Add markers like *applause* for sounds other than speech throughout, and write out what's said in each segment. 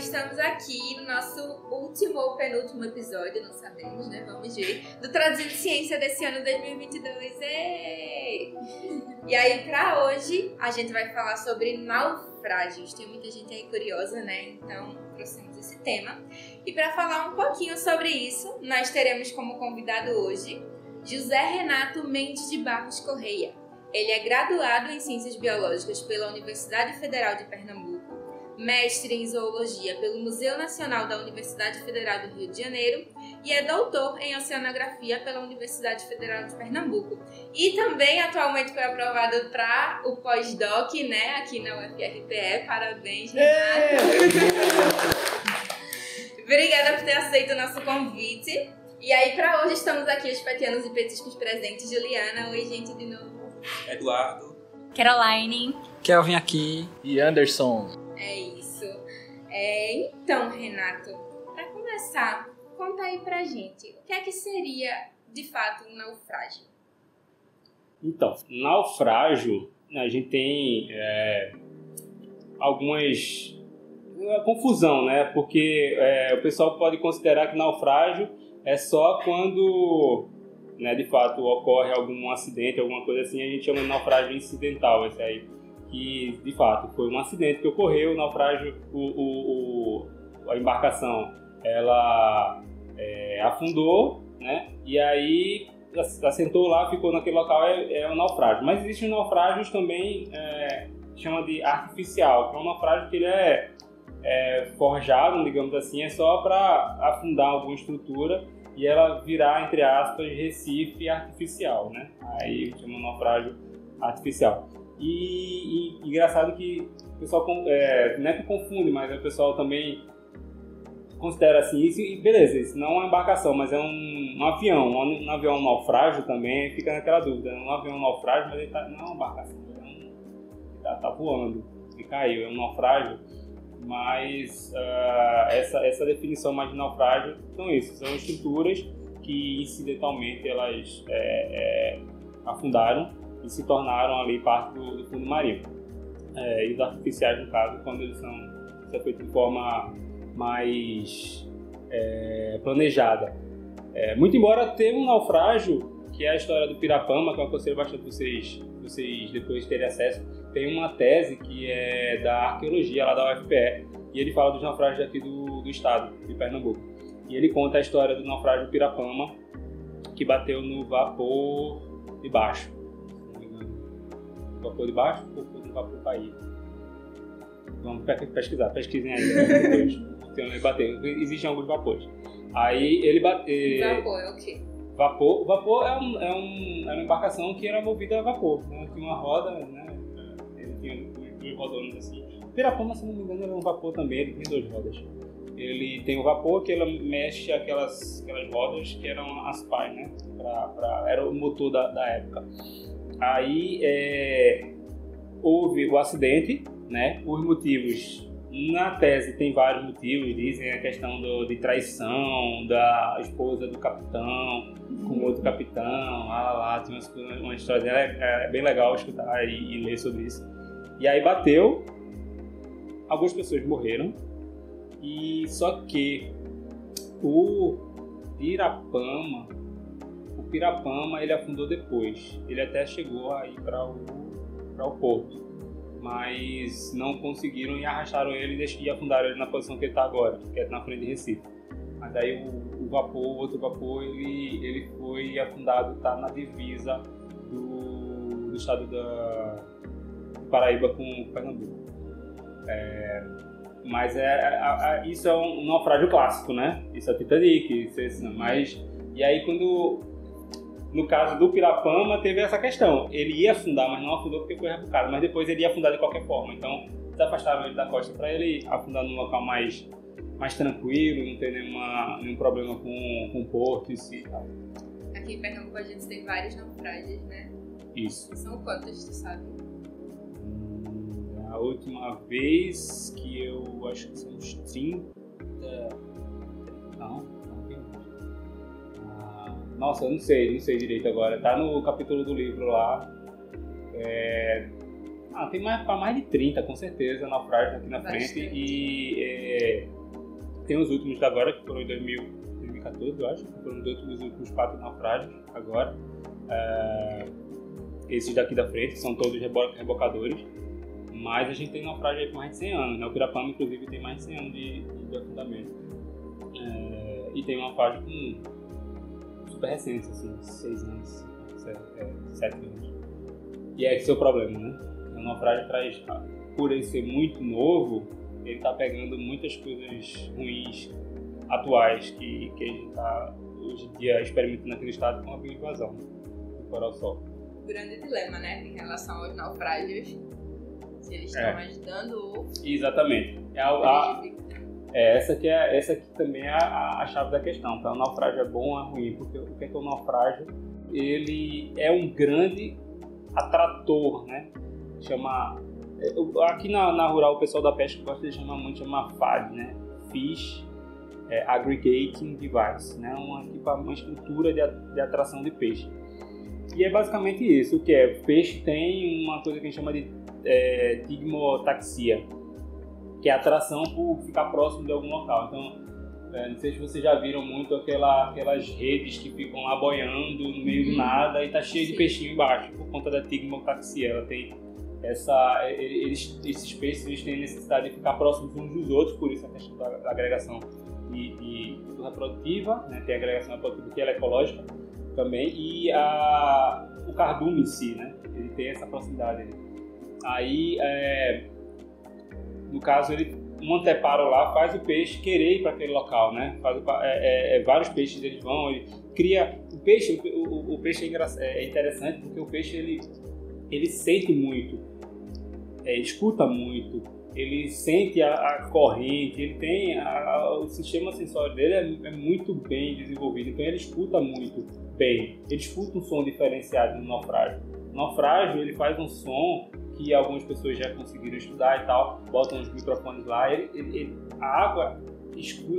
estamos aqui no nosso último ou penúltimo episódio, não sabemos, né? Vamos ver. Do Traduzindo Ciência desse ano 2022. Ei! E aí, pra hoje, a gente vai falar sobre naufrágios. Tem muita gente aí curiosa, né? Então, trouxemos esse tema. E para falar um pouquinho sobre isso, nós teremos como convidado hoje José Renato Mendes de Barros Correia. Ele é graduado em Ciências Biológicas pela Universidade Federal de Pernambuco, mestre em Zoologia pelo Museu Nacional da Universidade Federal do Rio de Janeiro e é doutor em Oceanografia pela Universidade Federal de Pernambuco. E também atualmente foi aprovado para o pós-doc, né, aqui na UFRPE. Parabéns, Renato! Obrigada por ter aceito o nosso convite. E aí, para hoje, estamos aqui os petianos e petiscos presentes. Juliana, oi, gente, de novo. Eduardo. Caroline. Kelvin aqui. E Anderson. É isso. É, então, Renato, para começar, conta aí pra gente o que é que seria de fato um naufrágio. Então, naufrágio, a gente tem é, algumas é, confusão, né? Porque é, o pessoal pode considerar que naufrágio é só quando né, de fato ocorre algum acidente, alguma coisa assim, a gente chama de naufrágio incidental, esse aí. Que de fato foi um acidente que ocorreu, o naufrágio, o, o, o a embarcação ela é, afundou, né? E aí assentou lá, ficou naquele local, é, é um naufrágio. Mas existem naufrágios também, é, chama de artificial, que é um naufrágio que ele é, é forjado, digamos assim, é só para afundar alguma estrutura e ela virar, entre aspas, Recife artificial, né? Aí chama naufrágio artificial. E, e, engraçado que o pessoal, é, não é que confunde, mas o pessoal também considera assim, isso, e beleza, isso não é uma embarcação, mas é um, um avião, um, um, avião naufrágio também, fica naquela dúvida, um avião naufrágio, mas ele tá, não é uma embarcação, é um, ele tá, tá voando, e caiu, é um naufrágio, mas uh, essa, essa definição mais de naufrágio são isso, são estruturas que incidentalmente elas é, é, afundaram e se tornaram ali parte do, do fundo marinho. É, e os artificiais, no caso, quando eles são, são feitos de forma mais é, planejada. É, muito embora tenha um naufrágio, que é a história do Pirapama, que eu aconselho bastante vocês, vocês depois terem acesso, tem uma tese que é da arqueologia lá da UFPE, e ele fala dos naufrágios aqui do, do estado, de Pernambuco. E ele conta a história do naufrágio do Pirapama, que bateu no vapor de baixo. Vapor de baixo ou no vapor caído? Vamos pesquisar, pesquisem aí *laughs* depois. Bateu. Existem alguns vapores. Aí ele bateu. Vapor é o quê? Vapor, vapor é, um, é, um, é uma embarcação que era movida a vapor. Né? Tinha uma roda, né? ele tinha dois rodones assim. Pirapama, se não me engano, era um vapor também, ele tem duas rodas. Ele tem o vapor que ela mexe aquelas, aquelas rodas que eram as pás, né? Pra, pra, era o motor da, da época. Aí é, houve o acidente, né? Os motivos na tese tem vários motivos, dizem a questão do, de traição da esposa do capitão com outro capitão, lá, lá, lá tem uma, uma história é, é, bem legal escutar e, e, ler sobre isso. E aí bateu, algumas pessoas morreram, e só que o Pirapama, o Pirapama ele afundou depois, ele até chegou aí para o, o porto mas não conseguiram e arrastaram ele e afundaram ele na posição que ele está agora, que é na frente de Recife. Mas aí o, o vapor, o outro vapor, ele, ele foi afundado, está na divisa do, do estado da Paraíba com Pernambuco. É, mas é, a, isso é um naufrágio clássico, né? Isso é Titanic, isso é, isso, mas e aí quando no caso do Pirapama, teve essa questão. Ele ia afundar, mas não afundou porque foi rebocado. Mas depois ele ia afundar de qualquer forma. Então, se afastaram ele da costa para ele afundar num local mais, mais tranquilo, não ter nenhuma, nenhum problema com, com o porto em si. Tá? Aqui em Pernambuco a gente tem vários naufrágios, né? Isso. São quantos, tu sabe? Hum, a última vez que eu acho que são uns 30. Não, nossa, eu não sei, não sei direito agora. Tá no capítulo do livro lá. É, Ah, tem mais, mais de 30, com certeza, naufrágios aqui na Bastante. frente. E é, tem os últimos agora, que foram em 2000, 2014, eu acho. Foram os últimos, os últimos quatro naufrágios agora. É, esses daqui da frente são todos rebo- rebocadores. Mas a gente tem naufrágio aí com mais de 100 anos. Né? O Pirapama, inclusive, tem mais de 100 anos de, de afundamento. É, e tem um naufrágio com super recentes, assim, 6 anos, 7 anos. E é esse é o problema, né? O naufrágio traz, por ele ser muito novo, ele tá pegando muitas coisas ruins atuais que, que a gente tá hoje em dia experimentando no estado com a bioinvasão do coral-sol. O grande dilema, né, em relação aos naufrágios. Se eles estão É. ajudando ou Exatamente. É, a, a. é, essa, que é, essa aqui também é a, a chave da questão. Então, o naufrágio é bom ou é ruim? Porque o que é, que o naufrágio? Ele é um grande atrator, né? Chama... é, Aqui na, na rural, o pessoal da pesca gosta de chamar muito, chama FAD, né? Fish é, Aggregating Device, né? Uma, uma estrutura de, de atração de peixe. E é basicamente isso, o que é? O peixe tem uma coisa que a gente chama de é, tigmotaxia, que é atração por ficar próximo de algum local. Então, é, não sei se vocês já viram muito aquela, aquelas redes que ficam lá boiando no meio do Uhum. nada e tá cheio de peixinho embaixo, por conta da tigmotaxia. Ela tem essa, eles, esses peixes eles têm necessidade de ficar próximos uns dos outros, por isso a questão da, da agregação de, de reprodutiva, né? tem a agregação reprodutiva que ela é ecológica também, e a, o cardume em si, né? ele tem essa proximidade. Aí, é, no caso, ele, um anteparo lá faz o peixe querer ir para aquele local, né? Faz é, é, é, vários peixes eles vão, ele cria o peixe, o, o- o peixe é, engra- é interessante porque o peixe ele ele sente muito, é, escuta muito, ele sente a, a corrente, ele tem a- o sistema sensório dele é, é muito bem desenvolvido, então ele escuta muito bem, ele escuta um som diferenciado no naufrágio. O naufrágio ele faz um som que algumas pessoas já conseguiram estudar e tal, botam os microfones lá, ele- ele- ele- a água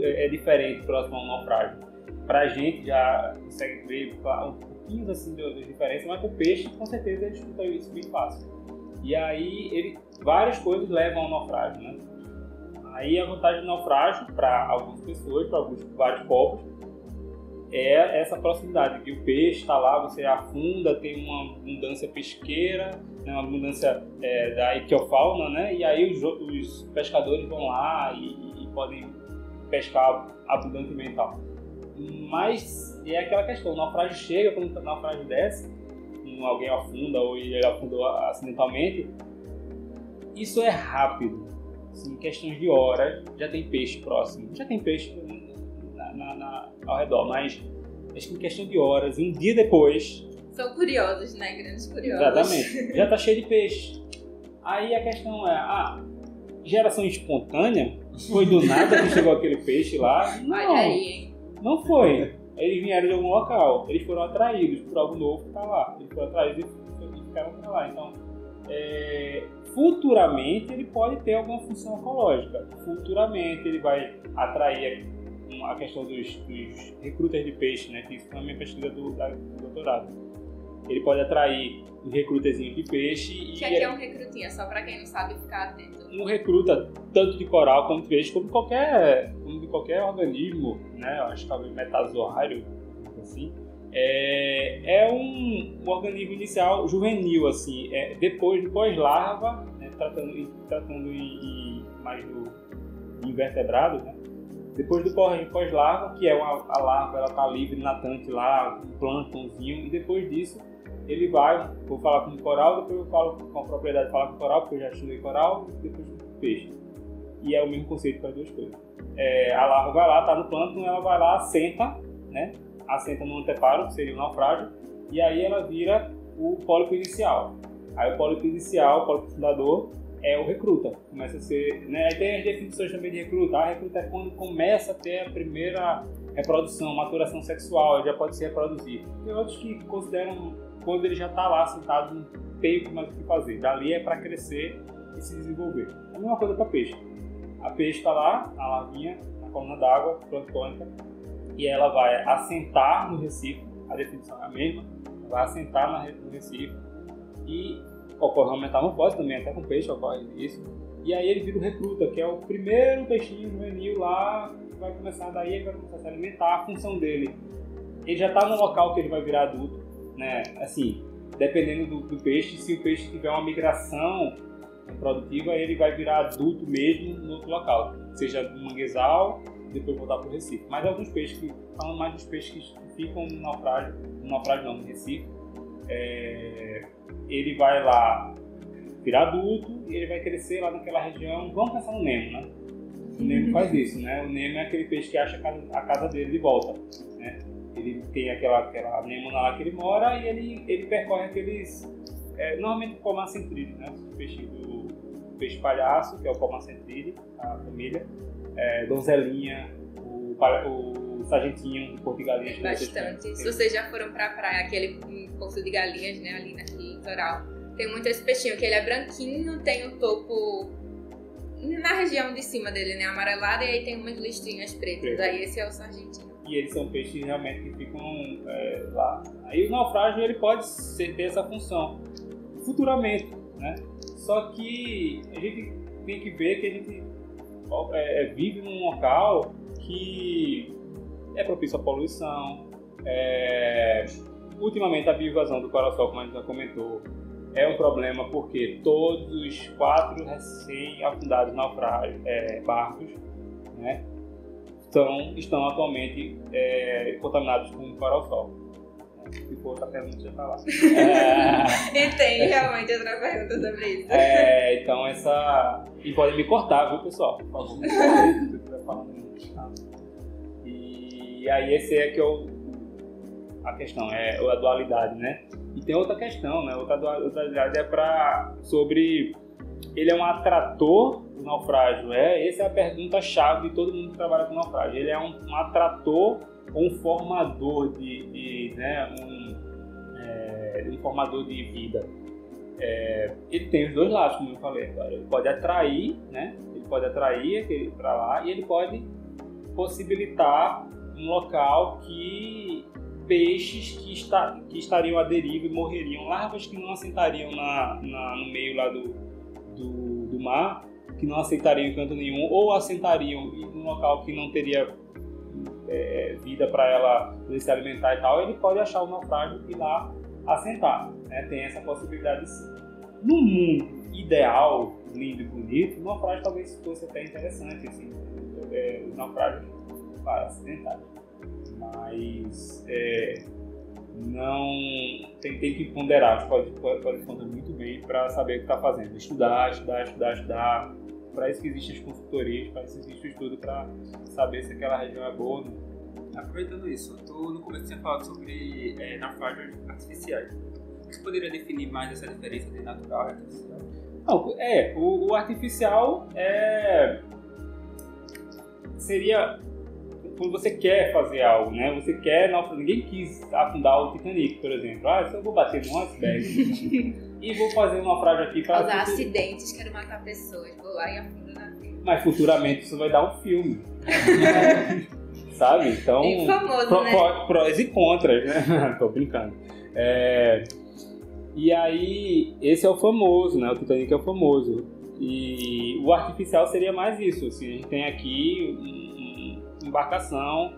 é é diferente próximo ao naufrágio. Pra gente já consegue ver um pouquinho assim de diferença, mas pro peixe com certeza ele escuta isso bem fácil. E aí ele várias coisas levam ao naufrágio, né? Aí a vantagem do naufrágio para algumas pessoas, para alguns vários povos, é essa proximidade, que o peixe está lá, você afunda, tem uma abundância pesqueira, né, uma abundância é, da iquiofauna, né? E aí os, os pescadores vão lá e, e podem pescar abundantemente tal. Mas é aquela questão, o naufrágio chega, quando o naufrágio desce, alguém afunda ou ele afundou acidentalmente, isso é rápido. Em questões de horas, já tem peixe próximo. Já tem peixe na- na- na- ao redor, mas acho que em questão de horas, um dia depois, São curiosos, né? Grandes curiosos. exatamente, *laughs* já está cheio de peixe. Aí a questão é, ah, geração espontânea? Foi do nada que chegou aquele peixe lá? Não. Olha aí, hein? Não foi. Eles vieram de algum local. Eles foram atraídos por algo novo que tá lá. Eles foram atraídos e ficaram pra lá. Então, é, futuramente ele pode ter alguma função ecológica. Futuramente ele vai atrair a questão dos, dos recrutas de peixe, né? Que isso foi a minha pesquisa do, da- do doutorado. Ele pode atrair os recrutazinhos de peixe O que é que é um recrutinha? Só pra quem não sabe ficar atento. um recruta tanto de coral como de peixe, como de qualquer, como de qualquer organismo, né? Eu acho que talvez metazoário, assim. É, é um, um organismo inicial juvenil, assim, é, depois, pós-larva, né? tratando, tratando em, em- mais do invertebrado, né? Depois do pós- pós-larva, que é uma, a larva, ela tá livre, natante lá, um plânctonzinho, e depois disso ele vai, vou falar com o coral, depois eu falo com a propriedade de falar com o coral, porque eu já estudei coral, depois com o peixe. E é o mesmo conceito para as duas coisas. É, a larva vai lá, tá no plâncton, ela vai lá, assenta, né? Assenta no anteparo, que seria o naufrágio, e aí ela vira o pólipo inicial. Aí o pólipo inicial, o pólipo fundador, é o recruta. Começa a ser. Né? Aí tem as definições também de recruta. A recruta é quando começa a ter a primeira reprodução, maturação sexual, ele já pode se reproduzir. Tem outros que consideram quando ele já está lá sentado, não tem mais o que fazer. Dali é para crescer e se desenvolver. É a mesma coisa para peixe. A peixe está lá, a larvinha, na coluna d'água, planctônica, e ela vai assentar no recife, a definição é a mesma, vai assentar no recife e ocorre uma metamorfose também, até com peixe ocorre isso. E aí ele vira o recruta, que é o primeiro peixinho juvenil lá, que vai começar daí, vai começar a se alimentar, a função dele. Ele já está no local que ele vai virar adulto, né? Assim, dependendo do, do peixe, se o peixe tiver uma migração produtiva, ele vai virar adulto mesmo no outro local, seja no manguezal, depois voltar para o Recife. Mas alguns peixes, que, falando mais dos peixes que ficam no naufrágio, no naufrágio não, no Recife, é, ele vai lá virar adulto e ele vai crescer lá naquela região. Vamos pensar no Nemo, né? O Nemo faz isso, né? O Nemo é aquele peixe que acha a casa, dele de volta, né? Ele tem aquela, aquela Nemo lá que ele mora e ele, ele percorre aqueles... É, normalmente o Comacentrile, né? O peixe do peixe palhaço, que é o Comacentrile, a família. É, donzelinha, o, o sargentinho de Porto de Galinhas. Bastante. Se vocês já foram pra praia, aquele Porto de Galinhas, né? Ali naquele litoral tem muito esse peixinho, que ele é branquinho, tem o topo na região de cima dele, né? Amarelado, e aí tem umas listrinhas pretas. Preto. Aí esse é o sargentinho. E eles são peixes realmente que ficam é, lá. Aí o naufrágio ele pode ser, ter essa função futuramente, né? Só que a gente tem que ver que a gente é, é, vive num local que é propício à poluição. É, ultimamente a bioinvasão do coração, como a gente já comentou, é um problema porque todos os quatro recém-afundados naufrágios, é, barcos, né, estão, estão atualmente é, contaminados com coral-sol. Se for outra pergunta, já está lá. É... e tem realmente outra pergunta sobre isso. É, então essa. E podem me cortar, viu, pessoal? Por favor. *laughs* E aí esse é que é o, a questão, é a dualidade, né? E tem outra questão, né? Outra dualidade é para sobre ele é um atrator do naufrágio. É, essa é a pergunta chave de todo mundo que trabalha com naufrágio. Ele é um, um atrator ou um formador de, de né, um, é, um formador de vida. É, ele tem os dois lados, como eu falei agora. Ele pode atrair, né? Ele pode atrair aquele para lá e ele pode possibilitar um local que peixes que, está, que estariam à deriva e morreriam, larvas que não assentariam na, na, no meio lá do, do, do, mar, que não aceitariam em canto nenhum, ou assentariam em um local que não teria é, vida para ela se alimentar e tal, ele pode achar o naufrágio e lá assentar. Né? Tem essa possibilidade sim. No mundo ideal, lindo e bonito, o naufrágio talvez fosse até interessante, assim, é, os naufrágios para acidentar mas é, não tem, tem, que ponderar, pode, pode, pode responder muito bem para saber o que está fazendo. Estudar, estudar, estudar, estudar. Para isso que existem as consultorias, para isso existe o estudo para saber se aquela região é boa ou não. Aproveitando isso, tu no começo tinha falado sobre é, naufrágios artificiais. Você poderia definir mais essa diferença entre natural e artificial? Não, é, o, o artificial é seria quando você quer fazer algo, né? Você quer, não, ninguém quis afundar o Titanic, por exemplo. Ah, eu vou bater num iceberg *laughs* e vou fazer um naufrágio aqui para causar acidentes, quero matar pessoas, vou lá e afundo na vida. Mas futuramente isso vai dar um filme. *laughs* Sabe? Então, Bem famoso, pro, né? Prós e contras, né? *laughs* Tô brincando. É, e aí, esse é o famoso, né? O Titanic é o famoso. E o artificial seria mais isso. Assim, a gente tem aqui embarcação,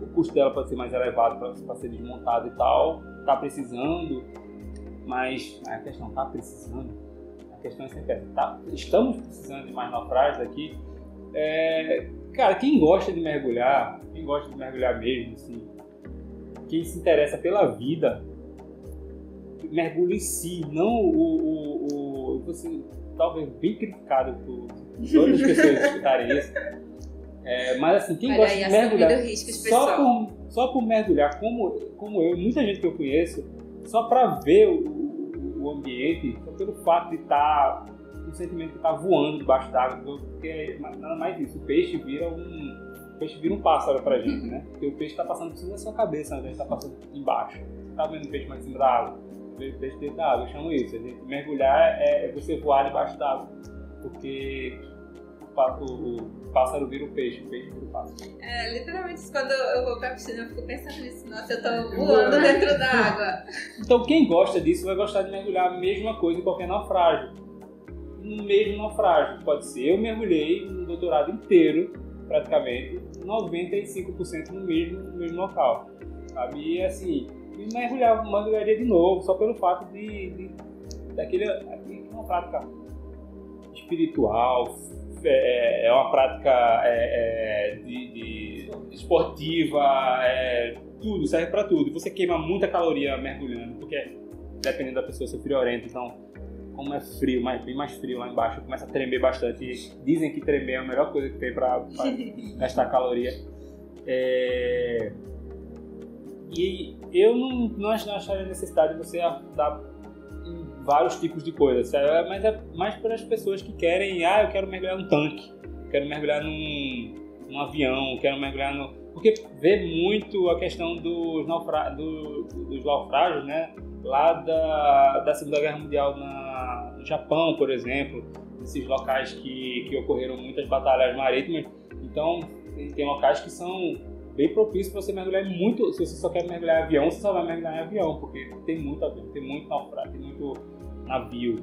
o, custo dela pode ser mais elevado para ser desmontado e tal, está precisando, mas a questão está precisando, a questão é sempre tá, estamos precisando de mais naufrágios aqui. É, cara, quem gosta de mergulhar, quem gosta de mergulhar mesmo, assim, quem se interessa pela vida, mergulho em si, não o, o, o você talvez bem criticado por todas as pessoas que escutarem isso, é, mas assim, quem Olha gosta aí, de mergulhar só por, só por mergulhar, como, como eu, muita gente que eu conheço, só para ver o, o, ambiente, só pelo fato de estar tá, um sentimento de estar tá voando debaixo d'água, porque é nada mais isso, o peixe vira um peixe vira um pássaro pra gente, né? Porque o peixe está passando por cima da sua cabeça, né? Ele está passando embaixo. Tá vendo o peixe mais em cima da água? O peixe dentro da água, eu chamo isso. A gente, mergulhar é, é você voar debaixo d'água. Porque o, o pássaro vira o peixe, o peixe vira o pássaro. É, literalmente, quando eu vou pra piscina, eu fico pensando nisso. Nossa, eu tô voando dentro da água. Então, quem gosta disso vai gostar de mergulhar a mesma coisa em qualquer naufrágio. No mesmo naufrágio. Pode ser, eu mergulhei no doutorado inteiro, praticamente, 95% no mesmo, no mesmo local. Sabe? E assim, e mergulhar, mergulharia de novo, só pelo fato de, de daquele, aquele, uma prática espiritual, é, é uma prática é, é, de, de, esportiva, é, tudo, serve para tudo. Você queima muita caloria mergulhando, porque dependendo da pessoa, ser friorento, então como é frio, mais, bem mais frio lá embaixo, começa a tremer bastante. Dizem que tremer é a melhor coisa que tem para *laughs* gastar caloria. É... E eu não, não acharia necessidade de você dar vários tipos de coisas, mas é mais para as pessoas que querem, ah, eu quero mergulhar num tanque, quero mergulhar num, num avião, quero mergulhar no... Porque vê muito a questão dos, naufra... do, dos naufrágios, né? Lá da, da Segunda Guerra Mundial na, no Japão, por exemplo, esses locais que, que ocorreram muitas batalhas marítimas. Então, tem locais que são bem propício para você mergulhar muito. Se você só quer mergulhar em avião, você só vai mergulhar em avião, porque tem muito avião, tem muito naufrágio, tem muito navio.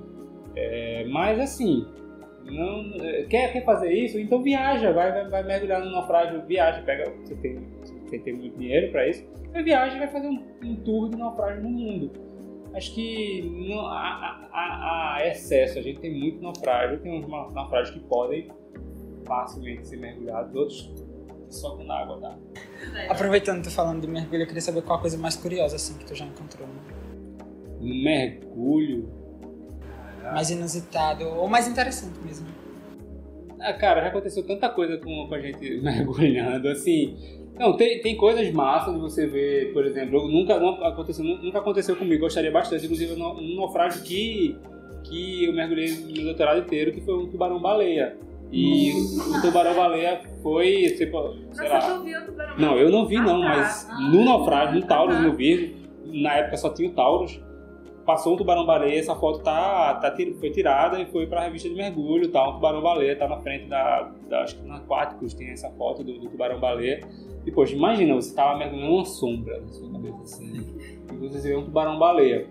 É, mas assim, não, é, quer, quer fazer isso? Então viaja, vai, vai, vai mergulhar no naufrágio, viaja, pega, você tem, você tem muito dinheiro para isso, você viaja e vai fazer um, um, tour de naufrágio no mundo. Acho que não, há, há, há, excesso, a gente tem muito naufrágio, tem uns naufrágios que podem facilmente ser mergulhados, outros só com água dá. Aproveitando que tu falando de mergulho, eu queria saber qual a coisa mais curiosa assim que tu já encontrou. Um mergulho. Mais inusitado ou mais interessante mesmo. Ah, cara, já aconteceu tanta coisa com, com a gente *laughs* mergulhando, assim. Não, tem, tem coisas massas de você ver, por exemplo, nunca, não aconteceu, nunca aconteceu comigo, gostaria bastante, inclusive um naufrágio que, que eu mergulhei no doutorado inteiro, que foi um tubarão-baleia. E o tubarão-baleia foi, sei, sei lá... tu viu o tubarão Não, eu não vi não, ah, tá. mas ah, no naufrágio, no Taurus, no vi, na época só tinha o Taurus, passou um tubarão-baleia, essa foto tá, tá, foi tirada e foi para a revista de mergulho, tá, um tubarão-baleia, tá na frente da, da, acho que na Aquáticos tem essa foto do, do tubarão-baleia. E, poxa, imagina, você tava mergulhando uma sombra na sua cabeça, assim, e você vê um tubarão-baleia.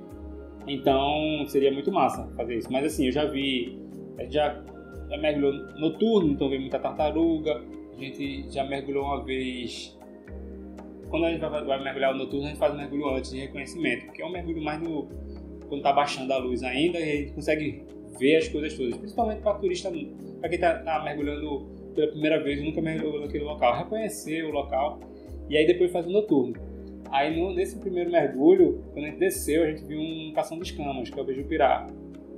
Então, seria muito massa fazer isso. Mas, assim, eu já vi, já, já mergulhou noturno, então vê muita tartaruga, a gente já mergulhou uma vez... Quando a gente vai, vai mergulhar o noturno, a gente faz um mergulho antes de reconhecimento, porque é um mergulho mais no quando tá baixando a luz ainda, e a gente consegue ver as coisas todas. Principalmente para turista, para quem tá, tá, mergulhando pela primeira vez, nunca mergulhou naquele local, reconhecer o local e aí depois faz o noturno. Aí no, nesse primeiro mergulho, quando a gente desceu, a gente viu um cação de escamas, que é o beijo-pirá.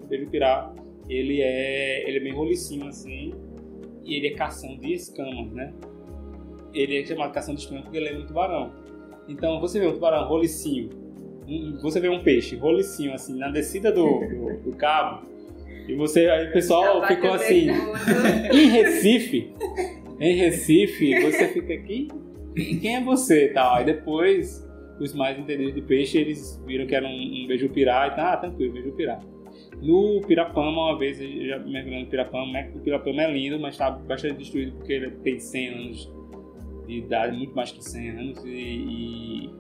O beijo-pirá, ele é, ele é bem rolicinho assim, e ele é cação de escamas, né? Ele é chamado cação de escamas porque ele é um tubarão. Então, você vê um tubarão rolicinho, você vê um peixe rolicinho assim na descida do, do, do cabo e você aí o pessoal ficou assim em Recife em Recife você fica aqui quem é você tal aí depois os mais entendidos de peixe eles viram que era um, um beijo pirá e tá ah, tranquilo beijo pirá no Pirapama, uma vez, já mergulhando no Pirapama, o Pirapama é lindo, mas está bastante destruído porque ele tem 100 anos de idade, muito mais que 100 anos, e, e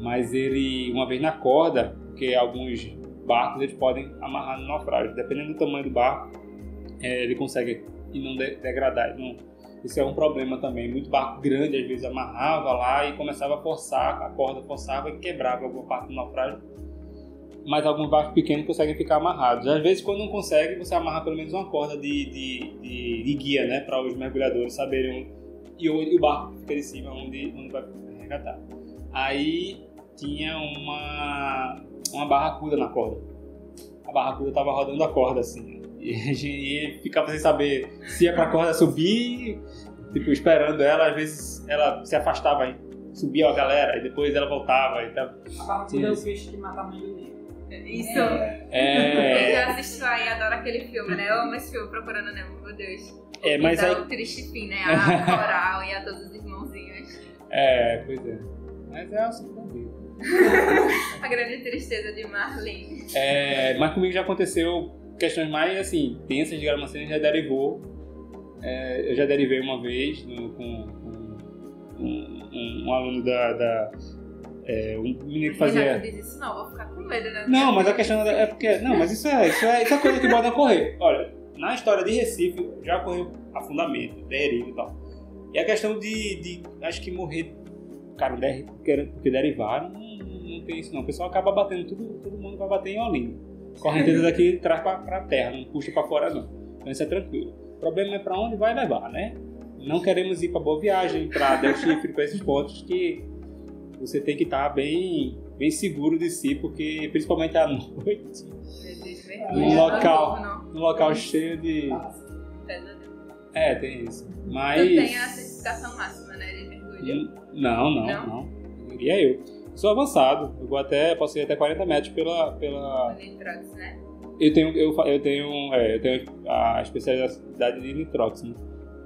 mas ele, uma vez na corda, porque alguns barcos eles podem amarrar no naufrágio, dependendo do tamanho do barco, é, ele consegue e não de, degradar. Não, isso é um problema também. Muito barco grande às vezes amarrava lá e começava a forçar, a corda forçava e quebrava alguma parte do naufrágio. Mas alguns barcos pequenos conseguem ficar amarrados. Às vezes, quando não consegue, você amarra pelo menos uma corda de, de, de, de guia, né, para os mergulhadores saberem e, o, e o barco fica de cima onde, onde vai resgatar. Aí tinha uma, uma barracuda na corda. A barracuda estava rodando a corda assim. E a gente ficava sem saber se ia pra corda subir, tipo, esperando ela, às vezes ela se afastava. Subia a galera e depois ela voltava. Então, a barracuda é o peixe que mata a mãe do. Isso. É. Eu já assistiu aí, adoro aquele filme, né? Eu amo esse filme, Procurando Nemo, meu Deus. É, mas aí... o triste fim, né? A coral e a todos os irmãozinhos. É, pois é. Mas é assim também. *laughs* a grande tristeza de Marlene. É, mas comigo já aconteceu questões mais assim, tensas de gravação já derivou é, eu já derivei uma vez no- com, com um, um- um aluno da. da- é, um menino que fazia. Renato diz isso, não, vou ficar com medo, né? Não, mas a questão é porque. Não, mas isso é, isso é, isso é coisa que pode ocorrer. Olha, na história de Recife já ocorreu afundamento, deriva e tal. E a questão de, de acho que morrer, cara, der- porque porque derivaram, não, não tem isso não. O pessoal acaba batendo, tudo, todo mundo vai bater em Olinda. Correnteza daqui traz pra, pra terra, não puxa pra fora não. Então isso é tranquilo. O problema é pra onde vai levar, né? Não queremos ir pra Boa Viagem, pra Del Chifre, pra esses pontos que você tem que estar bem, bem seguro de si, porque principalmente à *laughs* noite, Meu Deus, mergulho. Um local. Não, num local cheio de. É, tem isso. Tu Mas. tem a certificação máxima, né, de mergulho? Não, não, Não? não. E é eu. Sou avançado. Eu vou até, posso ir até 40 metros pela. pela... Nitrox, né? Eu tenho, eu, eu tenho, é, eu tenho a especialidade de nitrox, né?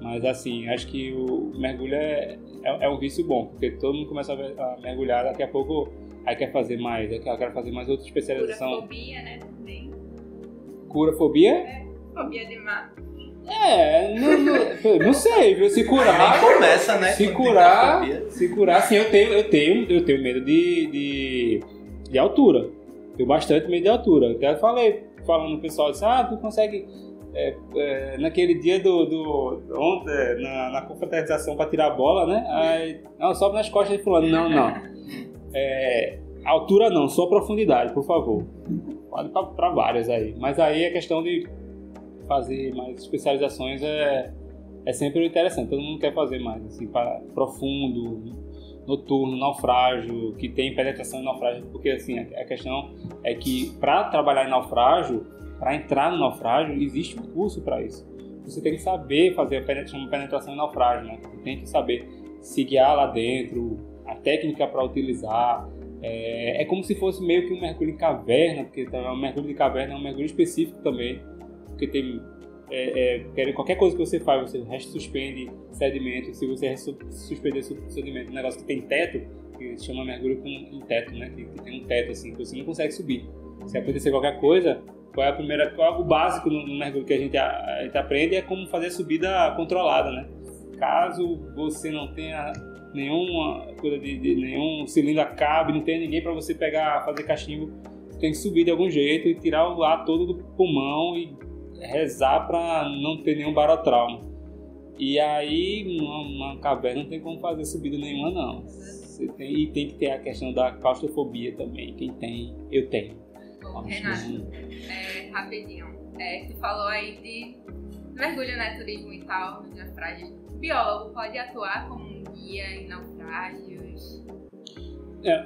Mas assim, acho que o mergulho é, é, é um vício bom, porque todo mundo começa a, a mergulhar, daqui a pouco aí quer fazer mais, aí quer, fazer mais outra especialização. Curafobia, né, também. Curafobia? Fobia de mar. É, não, não, não sei, viu? Se Nem curar. começa, né? Se curar, se curar, sim, eu tenho, eu tenho, eu tenho medo de, de, de altura. Tenho bastante medo de altura. Até falei, falando pro pessoal, disse, ah, tu consegue. É, é, naquele dia do. do ontem, é, na, na confraternização pra tirar a bola, né? Aí, não, sobe nas costas de fulano. Não, não. É, altura não, só profundidade, por favor. Pode pra, pra várias aí. Mas aí a questão de fazer mais especializações é, é sempre interessante. Todo mundo quer fazer mais, assim, para profundo, noturno, naufrágio, que tem penetração em naufrágio, porque assim, a questão é que para trabalhar em naufrágio, para entrar no naufrágio, existe um curso para isso. Você tem que saber fazer a penetração, penetração em naufrágio, né? Você tem que saber se guiar lá dentro, a técnica para utilizar. É, é como se fosse meio que um mergulho em caverna, porque tá- um mergulho de caverna é um mergulho específico também, porque tem é, é, quer- qualquer coisa que você faz, você suspende sedimento. Se você suspender su- sedimento, um negócio que tem teto, que se chama mergulho com em teto, né? Que, que tem um teto assim, que você não consegue subir. Se acontecer qualquer coisa, qual é a primeira, qual é o básico no, mergulho que a gente, a, a gente aprende é como fazer a subida controlada, né? Caso você não tenha nenhuma coisa de, de- nenhum cilindro acabe, não tenha ninguém para você pegar, fazer cachimbo, tem que subir de algum jeito e tirar o ar todo do pulmão e rezar para não ter nenhum barotrauma. E aí, numa, caverna não tem como fazer subida nenhuma, não. Tem, e tem que ter a questão da claustrofobia também. Quem tem, eu tenho. Renato, é, rapidinho. É, tu falou aí de mergulho, né, turismo e tal, nos naufrágios. O biólogo pode atuar como um guia em naufrágios? É,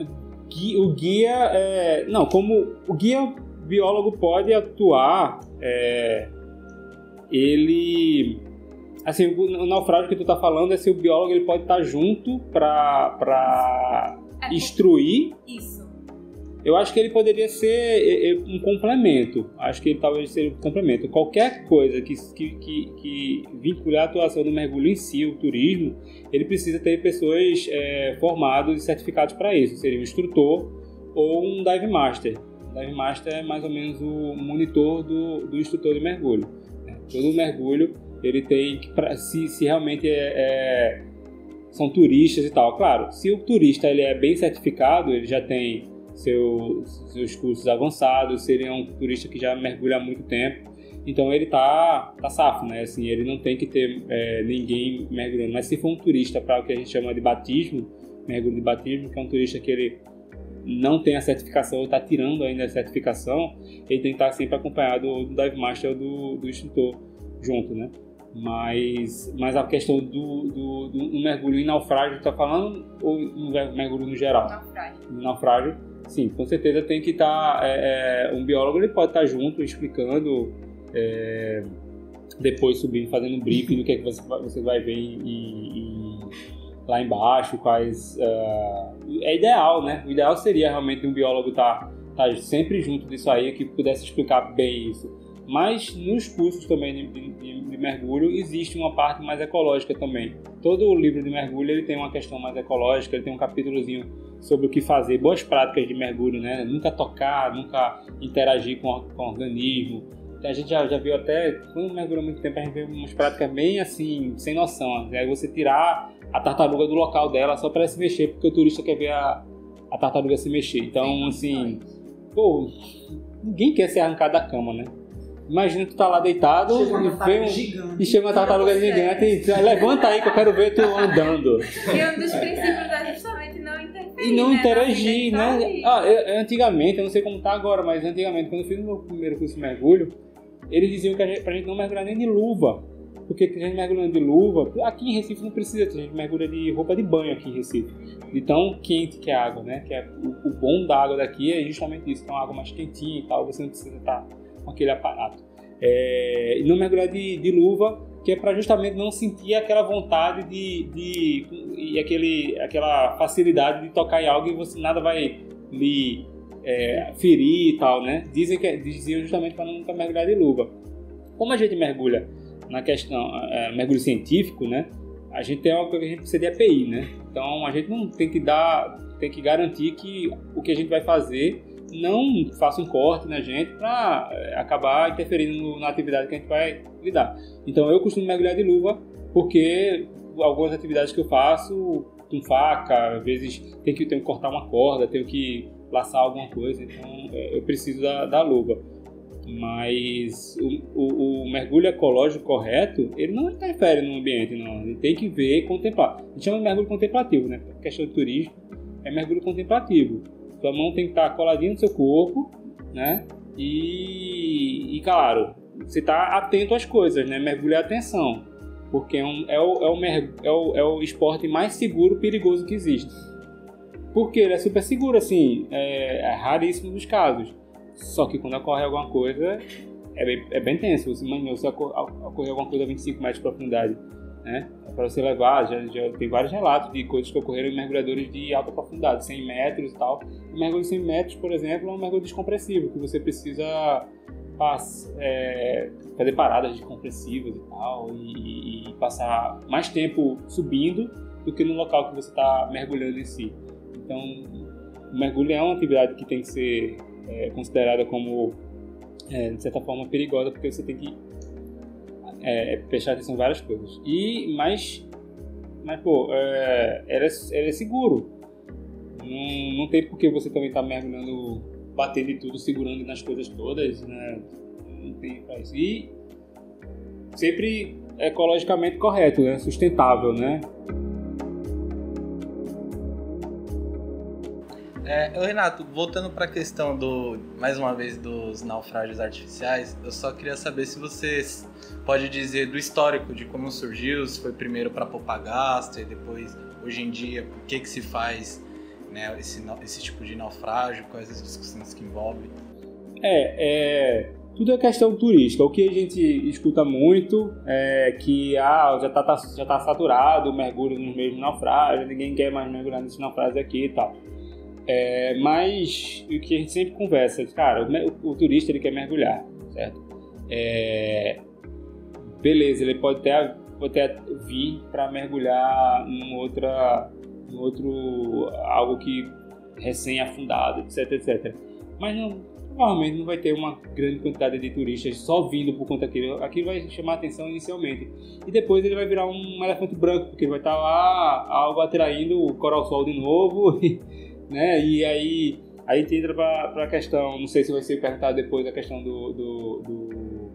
o guia, é, não, como o guia biólogo pode atuar, é, ele, assim, o, o naufrágio que tu tá falando é se o biólogo ele pode estar junto para para É, instruir Isso. Eu acho que ele poderia ser um complemento. Acho que ele talvez seja um complemento. Qualquer coisa que, que, que, vincule a atuação do mergulho em si, o turismo, ele precisa ter pessoas é, formadas e certificadas para isso. Seria um instrutor ou um dive master. Dive master é mais ou menos o monitor do, do instrutor de mergulho. né? Todo mergulho ele tem que, se, se realmente é, é, são turistas e tal. Claro, se o turista ele é bem certificado, ele já tem seu, seus cursos avançados, seria um turista que já mergulha há muito tempo. Então ele tá, tá safo, né? Assim, ele não tem que ter é, ninguém mergulhando. Mas se for um turista para o que a gente chama de batismo, mergulho de batismo, que é um turista que ele não tem a certificação ou está tirando ainda a certificação, ele tem que estar sempre acompanhado do dive master ou do, do instrutor junto, né? Mas, mas a questão do, do, do mergulho em naufrágio, está falando ou mergulho no geral? Naufrágio. naufrágio, sim, com certeza tem que estar. é, é, um biólogo ele pode estar junto, explicando, é, depois subindo, fazendo um briefing do que, é que você, você vai ver em- em- lá embaixo, quais. ah, é ideal, né? O ideal seria realmente um biólogo estar sempre junto disso aí, que pudesse explicar bem isso. Mas nos cursos também de, de- de mergulho existe uma parte mais ecológica também. Todo o livro de mergulho ele tem uma questão mais ecológica, ele tem um capítulozinho sobre o que fazer, boas práticas de mergulho, né? Nunca tocar, nunca interagir com, com organismo, a gente já, já viu até, quando mergulha muito tempo, a gente vê umas práticas bem assim, sem noção. Aí você tirar a tartaruga do local dela só para se mexer, porque o turista quer ver a, a tartaruga se mexer. Então, assim, pô, ninguém quer ser arrancado da cama, né? Imagina tu tá lá deitado Chega uma e, vem um- gigante. e chega uma tartaruga gigante e diz, levanta aí que eu quero ver tu andando. E um dos princípios é justamente não interferir. E não né, interagir, né? que Ah, eu- antigamente, eu não sei como tá agora, mas antigamente, quando eu fiz o meu primeiro curso de mergulho, eles diziam que a gente, pra gente não mergulhar nem de luva. Porque tem gente mergulhando de luva. Aqui em Recife não precisa, tem gente mergulha de roupa de banho aqui em Recife. De tão quente que é a água, né? Que é, o, o bom da água daqui é justamente isso, que é uma água mais quentinha e tal, você não precisa estar com aquele aparato. É, e não mergulhar de, de luva, que é para justamente não sentir aquela vontade de, de e aquele, aquela facilidade de tocar em algo e você nada vai lhe é, ferir e tal, né? Dizem que diziam justamente para nunca mergulhar de luva. Como a gente mergulha na questão é, mergulho científico, né? A gente tem uma coisa que a gente precisa de EPI, né? Então a gente não tem que dar, tem que garantir que o que a gente vai fazer não faça um corte na gente para acabar interferindo na atividade que a gente vai lidar. Então eu costumo mergulhar de luva porque algumas atividades que eu faço com faca, às vezes tem que, tenho que cortar uma corda, tenho que laçar alguma coisa, então é, eu preciso da, da luva. Mas o, o- o mergulho ecológico correto, ele não interfere no ambiente, não. Ele tem que ver e contemplar. A gente chama de mergulho contemplativo, né? Por questão de turismo, é mergulho contemplativo. Sua mão tem que estar coladinha no seu corpo, né? E, e claro, você está atento às coisas, né? Mergulho é atenção. Porque é, um- é o, é, o é, o, é o esporte mais seguro e perigoso que existe. Porque ele é super seguro, assim, é, é raríssimo dos casos. Só que quando ocorre alguma coisa, é bem, é bem tenso. Você imagina se ocor- ocorrer alguma coisa a 25 metros de profundidade, né? Para você levar, já, já tem vários relatos de coisas que ocorreram em mergulhadores de alta profundidade, 100 metros e tal. O mergulho de 100 metros, por exemplo, é um mergulho descompressivo, que você precisa é, fazer paradas descompressivas e tal, e, e passar mais tempo subindo do que no local que você está mergulhando em si. Então, o mergulho é uma atividade que tem que ser é, considerada como, é, de certa forma, perigosa, porque você tem que é, prestar atenção em várias coisas. E, mas, mas pô, é, era, era seguro. Não, não tem por que você também estar mergulhando, batendo em tudo, segurando nas coisas todas, né? Não tem pra isso. E sempre ecologicamente correto, né? Sustentável, né? É, ô, Renato, voltando para a questão do, mais uma vez, dos naufrágios artificiais, eu só queria saber se você pode dizer do histórico de como surgiu, se foi primeiro para Popagasto e depois, hoje em dia, por que que se faz né, esse, esse tipo de naufrágio, quais as discussões que envolvem. É, é, tudo é questão turística. O que a gente escuta muito é que ah, já está já tá saturado o mergulho nos mesmos naufrágios, ninguém quer mais mergulhar nesses naufrágios aqui e tal. É, mas o que a gente sempre conversa, cara, o, o turista ele quer mergulhar, certo? É, beleza, ele pode até, pode até vir para mergulhar em outra, em outro algo que recém afundado, etc, etc. Mas não, provavelmente não vai ter uma grande quantidade de turistas só vindo por conta daquilo. Aquilo vai chamar atenção inicialmente. E depois ele vai virar um elefante branco, porque vai estar lá algo atraindo o coral sol de novo, *laughs* né? E aí, aí te entra para a questão, não sei se vai ser perguntado depois a questão do, do, do,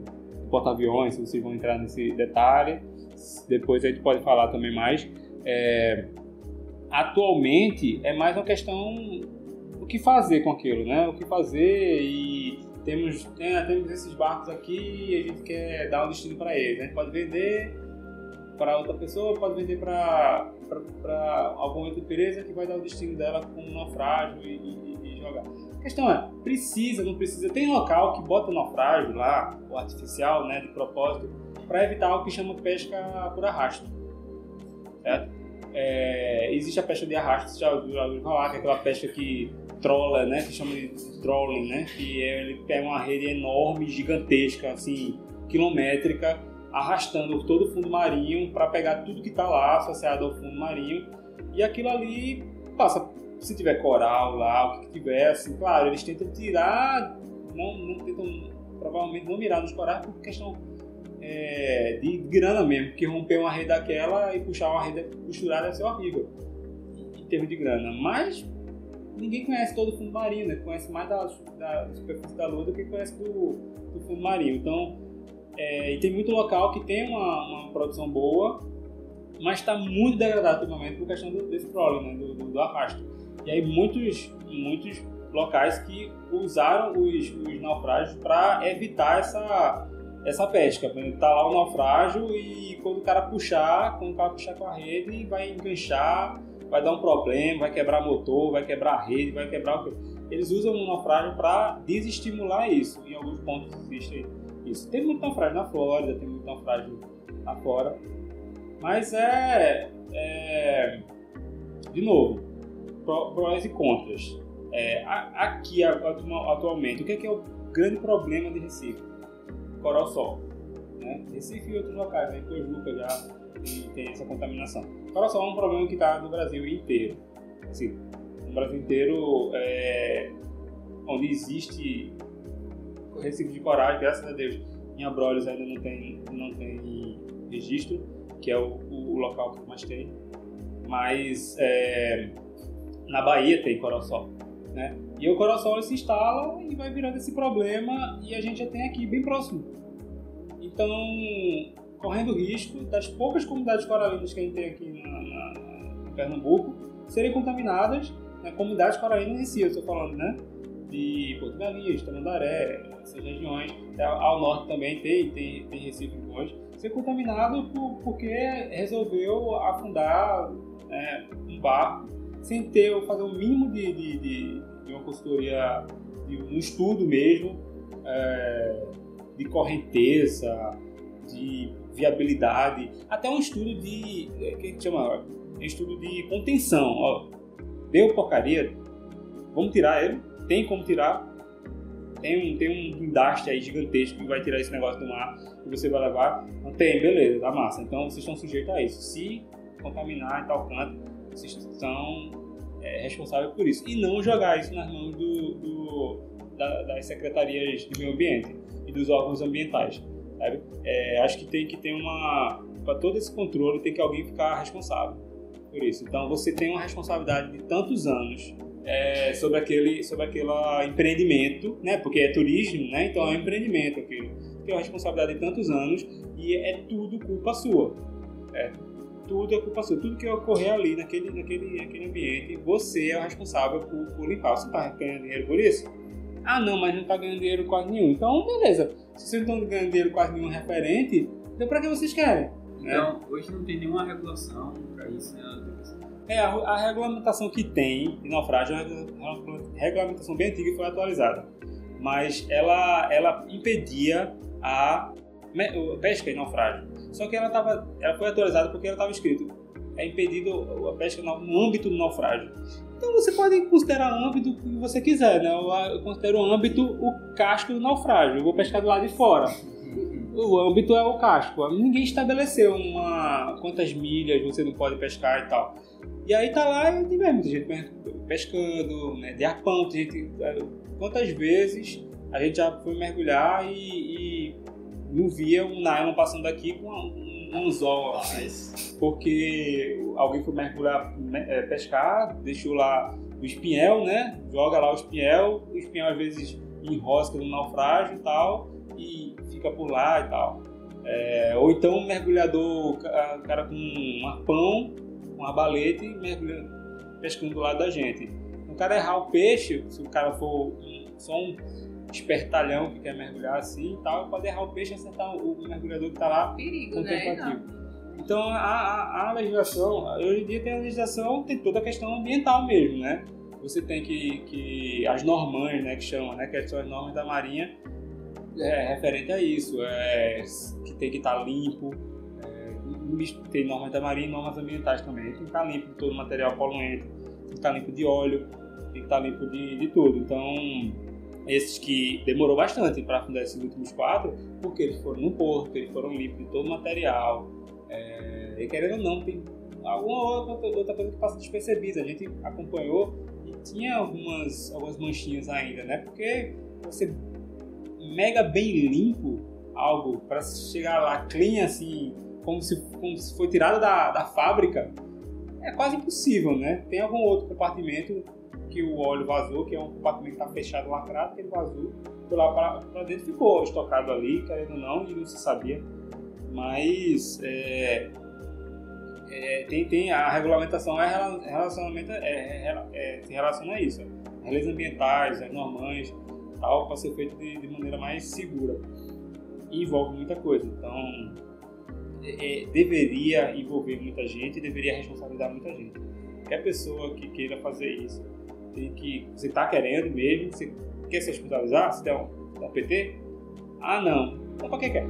porta-aviões, se vocês vão entrar nesse detalhe. Depois a gente pode falar também mais. É, atualmente é mais uma questão o que fazer com aquilo, né? O que fazer e temos, tem- temos esses barcos aqui e a gente quer dar um destino para eles. A gente pode vender para outra pessoa, pode vender para alguma outra empresa que vai dar o destino dela com um naufrágio e, e- e jogar. A questão é, precisa, não precisa? Tem local que bota naufrágio lá, o artificial, né, de propósito, para evitar o que chama pesca por arrasto, certo? É, existe a pesca de arrasto, já ouviu falar, que é aquela pesca que trola, né, que chama de trolling, né, que é, ele pega uma rede enorme, gigantesca, assim, quilométrica, arrastando todo o fundo marinho para pegar tudo que está lá associado ao fundo marinho e aquilo ali passa, se tiver coral lá, o que tiver, assim, claro, eles tentam tirar, não, não tentam provavelmente não mirar nos corais por questão é, de grana mesmo, porque romper uma rede daquela e puxar uma rede costurada deve ser horrível em termos de grana. Mas ninguém conhece todo o fundo marinho, né? Conhece mais da, da superfície da lua do que conhece do, do fundo marinho. Então, é, e tem muito local que tem uma, uma produção boa, mas está muito degradado ultimamente por questão do, desse problema, né? do, do, do arrasto. E aí muitos, muitos locais que usaram os, os naufrágios para evitar essa, essa pesca. Tá lá o naufrágio e quando o cara puxar, quando o cara puxar com a rede, vai enganchar, vai dar um problema, vai quebrar motor, vai quebrar a rede, vai quebrar o quê? Eles usam o naufrágio para desestimular isso. Em alguns pontos existe isso. Tem muito naufrágio na Flórida, tem muito naufrágio lá fora. Mas é, é de novo, prós e contras. É, aqui, atualmente, o que é, que é o grande problema de Recife? Coral Sol. Né? Recife e outros locais, né? Pojuca já tem, tem essa contaminação. Coral Sol é um problema que está no Brasil inteiro. Assim, no Brasil inteiro, é, onde existe Recife de corais, graças a Deus, em Abrolhos ainda não tem, não tem registro, que é o, o local que mais tem. Mas é, na Bahia tem Coroçol. Né? E o Coroçol se instala e vai virando esse problema e a gente já tem aqui bem próximo. Então, correndo risco das poucas comunidades coralinas que a gente tem aqui na, na, em Pernambuco serem contaminadas, né? comunidades coralinas em si, eu estou falando, né? De Porto Galinhas, Tamandaré, essas regiões. Ao norte também tem, tem, tem Recife hoje. Ser contaminado por, porque resolveu afundar é, um barco sem ter, fazer o um mínimo de, de, de, de, uma consultoria, de um estudo mesmo, é, de correnteza, de viabilidade, até um estudo de, é, que chama, estudo de contenção. Ó, deu porcaria, vamos tirar ele, tem como tirar, tem um, tem um guindaste aí gigantesco que vai tirar esse negócio do mar e você vai levar. Não tem, beleza, dá massa. Então vocês estão sujeitos a isso. Se contaminar em tal canto, vocês são é, responsáveis por isso. E não jogar isso nas mãos do, do da, das secretarias de meio ambiente e dos órgãos ambientais. É, acho que tem que ter uma. Para todo esse controle, tem que alguém ficar responsável por isso. Então você tem uma responsabilidade de tantos anos é, sobre aquele sobre aquele empreendimento, né? Porque é turismo, né? Então é um empreendimento aquilo. Tem uma responsabilidade de tantos anos e é tudo culpa sua. É, tudo é culpa sua. Tudo que ocorrer ali naquele, naquele, naquele ambiente, você é o responsável por, por limpar. Você está ganhando dinheiro por isso? Ah, não, mas não está ganhando dinheiro quase nenhum. Então, beleza. Se vocês não estão ganhando dinheiro quase nenhum referente, então para que vocês querem? Então, é. hoje não tem nenhuma regulação para isso, né? É, a, a, regulamentação que tem de naufrágio é uma regulamentação bem antiga e foi atualizada. Mas ela, ela impedia a pesca em naufrágio. Só que ela, tava, ela foi atualizada porque ela estava escrito é impedido a pesca no âmbito do naufrágio. Então você pode considerar âmbito o que você quiser, né? Eu considero o âmbito o casco do naufrágio. Eu vou pescar do lado de fora. O âmbito é o casco. Ninguém estabeleceu uma quantas milhas você não pode pescar e tal. E aí tá lá e tem muita gente pescando, né? De arpão, tem gente. É, quantas vezes a gente já foi mergulhar e, e não via um nylon passando aqui com um, um anzol, assim, porque alguém foi mergulhar, é, pescar, deixou lá o espinhel, né? Joga lá o espinhel, o espinhel às vezes enrosca no naufrágio e tal, e fica por lá e tal. É, ou então um mergulhador, o cara com um arpão, um arbalete, mergulhando, pescando do lado da gente. O cara errar o peixe, se o cara for só um espertalhão que quer mergulhar assim e tal, pode errar o peixe e acertar o, o mergulhador que está lá Perigo, né? Então a, a, a, legislação, hoje em dia tem a legislação, tem toda a questão ambiental mesmo, né? Você tem que, que as normas, né, que chamam, né, que são as normas da Marinha, é, referente a isso, é, que tem que estar tá limpo, tem normas da Marinha e normas ambientais também, tem que estar tá limpo de todo material poluente, tem que estar tá limpo de óleo, tem que estar limpo de, de tudo. Então esses que demorou bastante para fundar esses últimos quatro, porque eles foram no porto, eles foram limpos de todo o material. É, e querendo ou não, tem alguma outra, outra coisa que passa despercebida. A gente acompanhou e tinha algumas, algumas manchinhas ainda, né? Porque você mega bem limpo algo para chegar lá clean assim, como se, como se foi tirado da, da fábrica, é quase impossível, né? Tem algum outro compartimento que o óleo vazou, que é um compartimento que está fechado, lacrado, que ele vazou, foi lá para dentro, ficou estocado ali, querendo ou não, e não se sabia. Mas é, é, tem, tem a regulamentação é relacionamento é, é, é, se relaciona a isso, as leis ambientais, as normas, tal, para ser feito de, de maneira mais segura e envolve muita coisa. Então, é, deveria envolver muita gente e deveria responsabilizar muita gente. Qualquer pessoa que queira fazer isso, tem que, você está querendo mesmo, você quer se hospitalizar, você tem um, um PT? Ah, não. Então, para que quer? *laughs*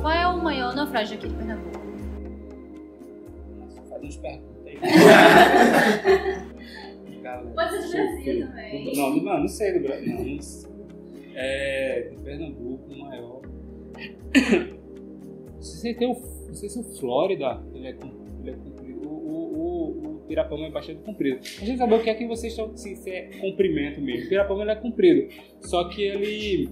Qual é o maior naufrágio aqui de Pernambuco? Nossa, faz umas perguntas aí. *laughs* Pode ser do Brasil também. Não, não, não sei do Brasil. Não, não sei. É, de Pernambuco, o maior. Se tem o, sei se o Flórida ele é, ele é comprido. O, o, o, o Pirapama é bastante comprido. A gente saber o que é que vocês estão. Se, se é comprimento mesmo. O Pirapama ele é comprido. Só que ele.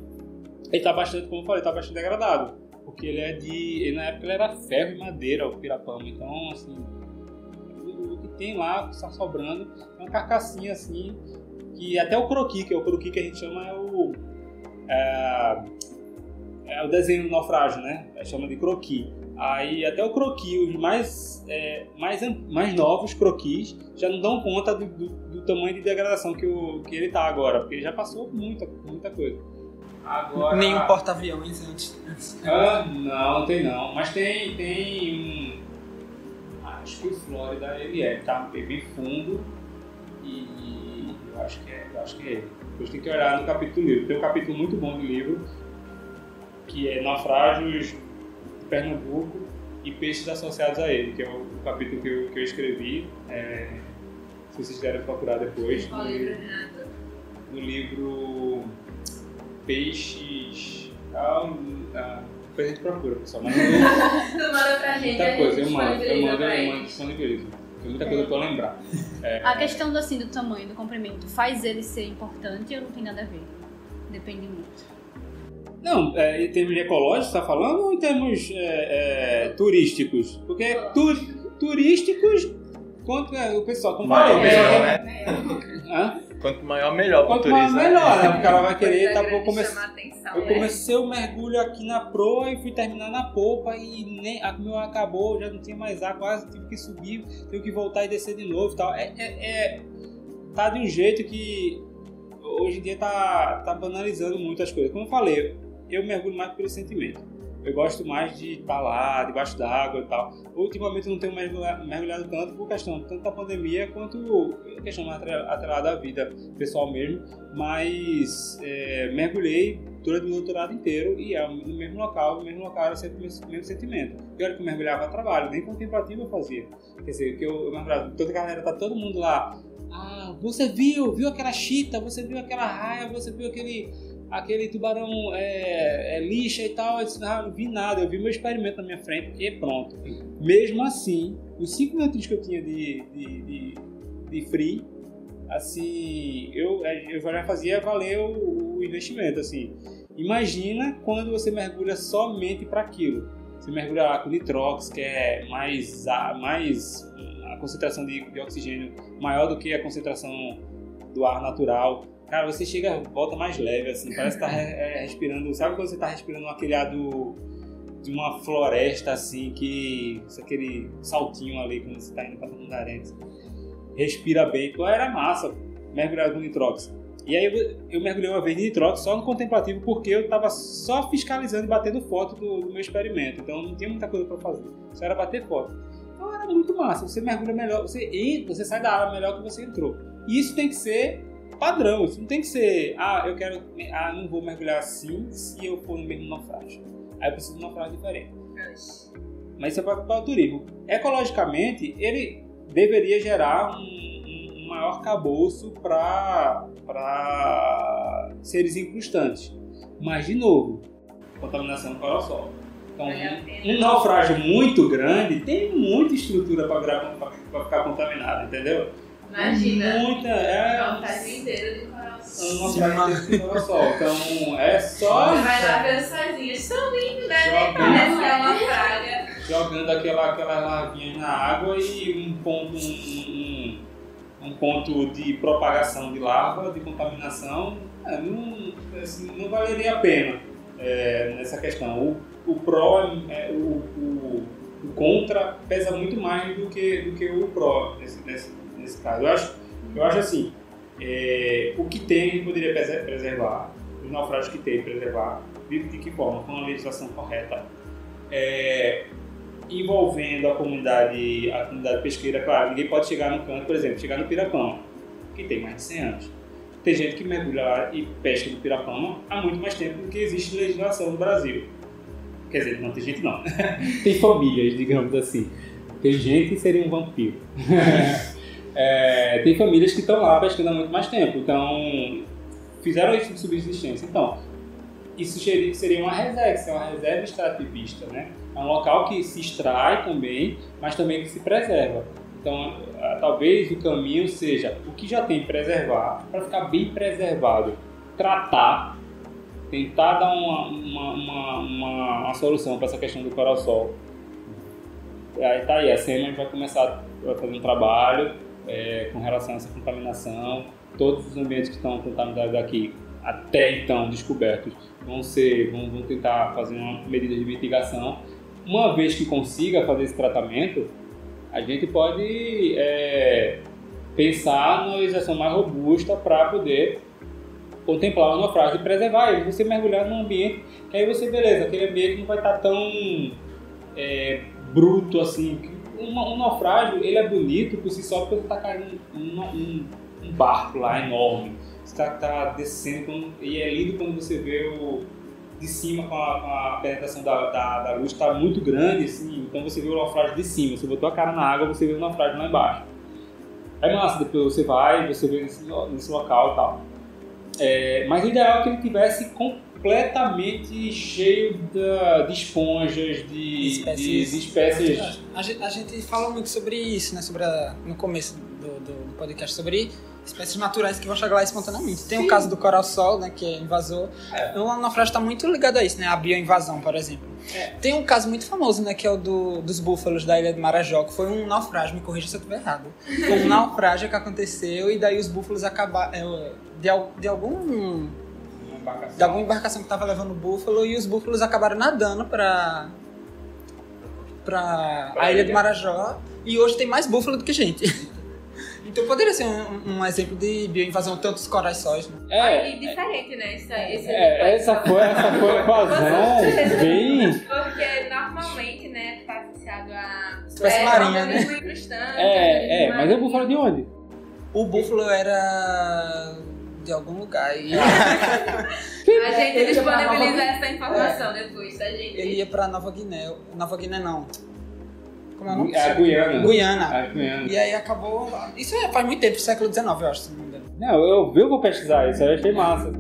Ele tá bastante, como eu falei, tá bastante degradado. Porque ele é de. Ele, na época ele era ferro e madeira, o Pirapama. Então, assim tem lá, que está sobrando, é uma carcassinha assim, que até o croqui, que é o croqui que a gente chama, é o. É, é o desenho do naufrágio, né? Gente chama de croqui. Aí até o croqui, os mais, é, mais, mais novos croquis, já não dão conta do, do, do, tamanho de degradação que, o, que ele tá agora, porque ele já passou muita, muita coisa. Agora... Nenhum porta-aviões antes. Ah, não, não tem não. Mas tem, tem acho que o Flórida ele é, tá bem fundo e eu acho que é, eu acho que é. Depois tem que olhar no capítulo do livro. Tem um capítulo muito bom do livro que é Naufrágios de Pernambuco e Peixes Associados a ele, que é o capítulo que eu, que eu escrevi. É, se vocês quiserem procurar depois. Qual livro, Renato? No livro Peixes. Ah, ah, depois a gente procura, pessoal. Mas *laughs* tu manda pra gente. Muita coisa, eu mando, eu mando, eu mando disponibilizo. Tem muita coisa pra lembrar. É, *laughs* a questão do, assim, do tamanho do comprimento faz ele ser importante ou não tem nada a ver? Depende muito. Não, é, em termos ecológicos, você está falando ou em termos é, é, turísticos? Porque tu, turísticos, quanto é, o pessoal, como Maior, melhor, né? Hã? Quanto maior, melhor Quanto maior, melhor, né? O cara vai querer, tá, grande comecei, chamar atenção, eu né? comecei o mergulho aqui na proa e fui terminar na polpa e nem, a meu acabou, já não tinha mais ar, quase tive que subir, tive que voltar e descer de novo e tal. É, é, é- tá de um jeito que hoje em dia tá, tá banalizando muito as coisas. Como eu falei, eu mergulho mais pelo sentimento. Eu gosto mais de estar lá, debaixo d'água e tal. Ultimamente eu não tenho mergulha- mergulhado tanto por questão tanto da pandemia quanto a questão mais atrela- atrelada à vida pessoal mesmo. Mas é, mergulhei durante o meu doutorado inteiro e é no mesmo local, no mesmo local era sempre o mesmo sentimento. E olha que eu mergulhava a trabalho, nem contemplativo eu fazia. Quer dizer, que eu, eu mergulhava, toda a galera, tá todo mundo lá. Ah, você viu, viu aquela chita, você viu aquela raia, você viu aquele aquele tubarão é, é, lixa e tal. Eu disse, ah, não vi nada, eu vi meu experimento na minha frente e pronto. Mesmo assim, os cinco minutos que eu tinha de, de, de, de free, assim, eu, eu já fazia valer o, o investimento, assim. Imagina quando você mergulha somente para aquilo. Você mergulha lá com nitrox, que é mais, a- mais a concentração de, de oxigênio maior do que a concentração do ar natural. Cara, você chega, volta mais leve, assim, parece que tá re- é, respirando. Sabe quando você tá respirando aquele ar do, de uma floresta, assim, que. aquele saltinho ali, quando você tá indo pra Tamandaré, respira bem. Pô, era massa mergulhar com nitrox. E aí eu, eu mergulhei uma vez de nitrox só no contemplativo porque eu tava só fiscalizando e batendo foto do, do meu experimento. Então não tinha muita coisa pra fazer. Só era bater foto. Então era muito massa. Você mergulha melhor, você entra, você sai da água melhor que você entrou. E isso tem que ser padrão. Isso não tem que ser, ah, eu quero, ah, não vou mergulhar assim se eu for no mesmo naufrágio. Aí eu preciso de um naufrágio diferente. Mas isso é para, o turismo. Ecologicamente, ele deveria gerar um, um maior cabouço para seres incrustantes. Mas, de novo, contaminação para o sol. Então, um naufrágio muito grande tem muita estrutura para ficar contaminado, entendeu? Imagina. Muita, é. É um naufrágio inteiro de coral sol. Um naufrágio de coração. Então, é só vai lá ver os sozinhos. São lindos, né? Parece que é uma praga. jogando aquela, aquela lavinha na água e um ponto, um, um, um ponto de propagação de larva, de contaminação, é, não, assim, não valeria a pena é, nessa questão. O, o pró, é, o, o, o contra pesa muito mais do que, do que o pró nesse, nesse, nesse caso. Eu acho, eu acho assim, é, o que tem a gente poderia prese- preservar, os naufrágios que tem, preservar, de, de que forma? Com a legislação correta. É, envolvendo a comunidade, a comunidade pesqueira, claro, ninguém pode chegar no canto, por exemplo, chegar no Pirapama, que tem mais de 100 anos. Tem gente que mergulha lá e pesca no Pirapama há muito mais tempo do que existe legislação no Brasil. Quer dizer, não tem gente não. *laughs* tem famílias, digamos assim. Tem gente que seria um vampiro. *laughs* É, tem famílias que estão lá pescando há muito mais tempo, então fizeram isso de subsistência. Então, isso seria, uma reserva, é uma reserva extrativista, né? É um local que se extrai também, mas também que se preserva. Então, talvez o caminho seja o que já tem preservar, para ficar bem preservado, tratar, tentar dar uma, uma, uma, uma, uma solução para essa questão do coral-sol. Aí tá aí, a SEMA vai começar a fazer um trabalho é, com relação a essa contaminação. Todos os ambientes que estão contaminados aqui, até então descobertos, vão ser, vão, vão tentar fazer uma medida de mitigação. Uma vez que consiga fazer esse tratamento, a gente pode é, pensar numa legislação mais robusta para poder contemplar o naufrágio e preservar ele. Você mergulhar num ambiente que aí você, beleza, aquele ambiente não vai estar tão é, bruto assim. Um, um naufrágio, ele é bonito por si só porque está caindo um, um, um barco lá enorme. Está tá descendo e é lindo quando você vê o de cima com a, com a penetração da, da, da luz está muito grande, assim, então você vê o naufrágio de cima. Você botou a cara na água, você vê o naufrágio lá embaixo. É massa, depois você vai, você vê nesse, nesse local e tal. É, mas o ideal é que ele tivesse completamente cheio da- de esponjas, de de- Espécies. de espécies A gente, a gente fala muito sobre isso, né? Sobre a- no começo do, do- podcast, sobre espécies naturais que vão chegar lá espontaneamente. Tem o caso do coral-sol, né? Que é invasor. O naufrágio está muito ligado a isso, né? A bioinvasão, por exemplo. Tem um caso muito famoso, né? Que é o do- dos búfalos da ilha de Marajó, que foi um naufrágio, me corrija se eu estiver errado. Foi um *laughs* naufrágio que aconteceu e daí os búfalos acabaram... De, al- de algum de alguma embarcação que estava levando búfalo e os búfalos acabaram nadando para para Pra a ilha de ilha. Marajó e hoje tem mais búfalo do que gente. *laughs* então poderia ser um, um exemplo de bioinvasão tantos corais sóis. Né? É, E diferente, né? Isso, esse é, essa foi, essa foi a evasão bem. Porque normalmente, né, tá associado a. Espécie marinha, né? incrustante, É, é, organismo mas eu vou falar de onde? O búfalo era de algum lugar e *laughs* A gente pra disponibiliza Nova- essa informação depois, tá, gente? ele ia para Nova Guiné. Nova Guiné não. Como é o nome? É a Guiana. Guiana. A Guiana. E aí acabou. Isso é- faz muito tempo, século XIX, eu acho, se não me engano. Não, eu, eu vou pesquisar isso, eu achei massa.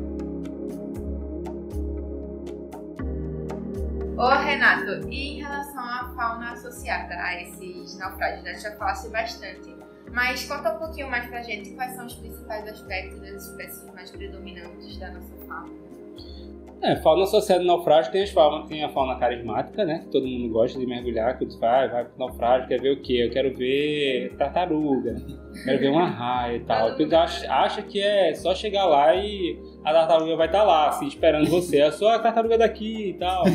Ô, Renato, e em relação à fauna associada a esses naufrágios, né? Já falaste bastante. Mas conta um pouquinho mais pra gente quais são os principais aspectos das espécies mais predominantes da nossa fauna. É, fauna associada ao naufrágio tem, as fauna, tem a fauna carismática, né? Que todo mundo gosta de mergulhar, que vai, vai pro naufrágio, quer ver o quê? Eu quero ver tartaruga, quero ver uma raia e tal. Tu acha, acha que é só chegar lá e a tartaruga vai estar lá, assim, esperando você. É só a tartaruga daqui e tal. *laughs*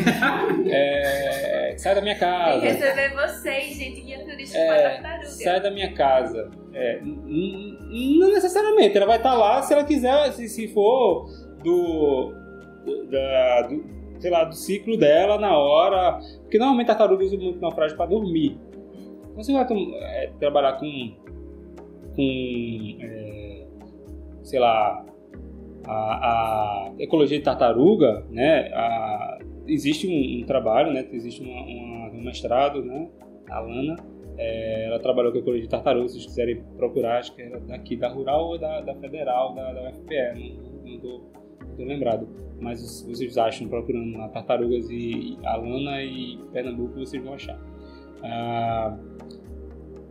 É, sai da minha casa. receber vocês, gente, guia turística É, para tartaruga. sai da minha casa. É, não necessariamente, ela vai estar lá se ela quiser, se, se for do- da, do, sei lá, do ciclo dela na hora. Porque normalmente tartaruga usa muito naufrágio para dormir. Então você vai é, trabalhar com, com é, sei lá, a, a ecologia de tartaruga, né? A- existe um, um trabalho, né? Existe uma, uma- um mestrado, né? A Lana, é, ela trabalhou com ecologia de tartaruga, se vocês quiserem procurar, acho que era daqui da Rural ou da, da Federal, da, da UFPE, não, lembrado. Mas vocês acham procurando lá tartarugas e Alana e Pernambuco, vocês vão achar. Ah,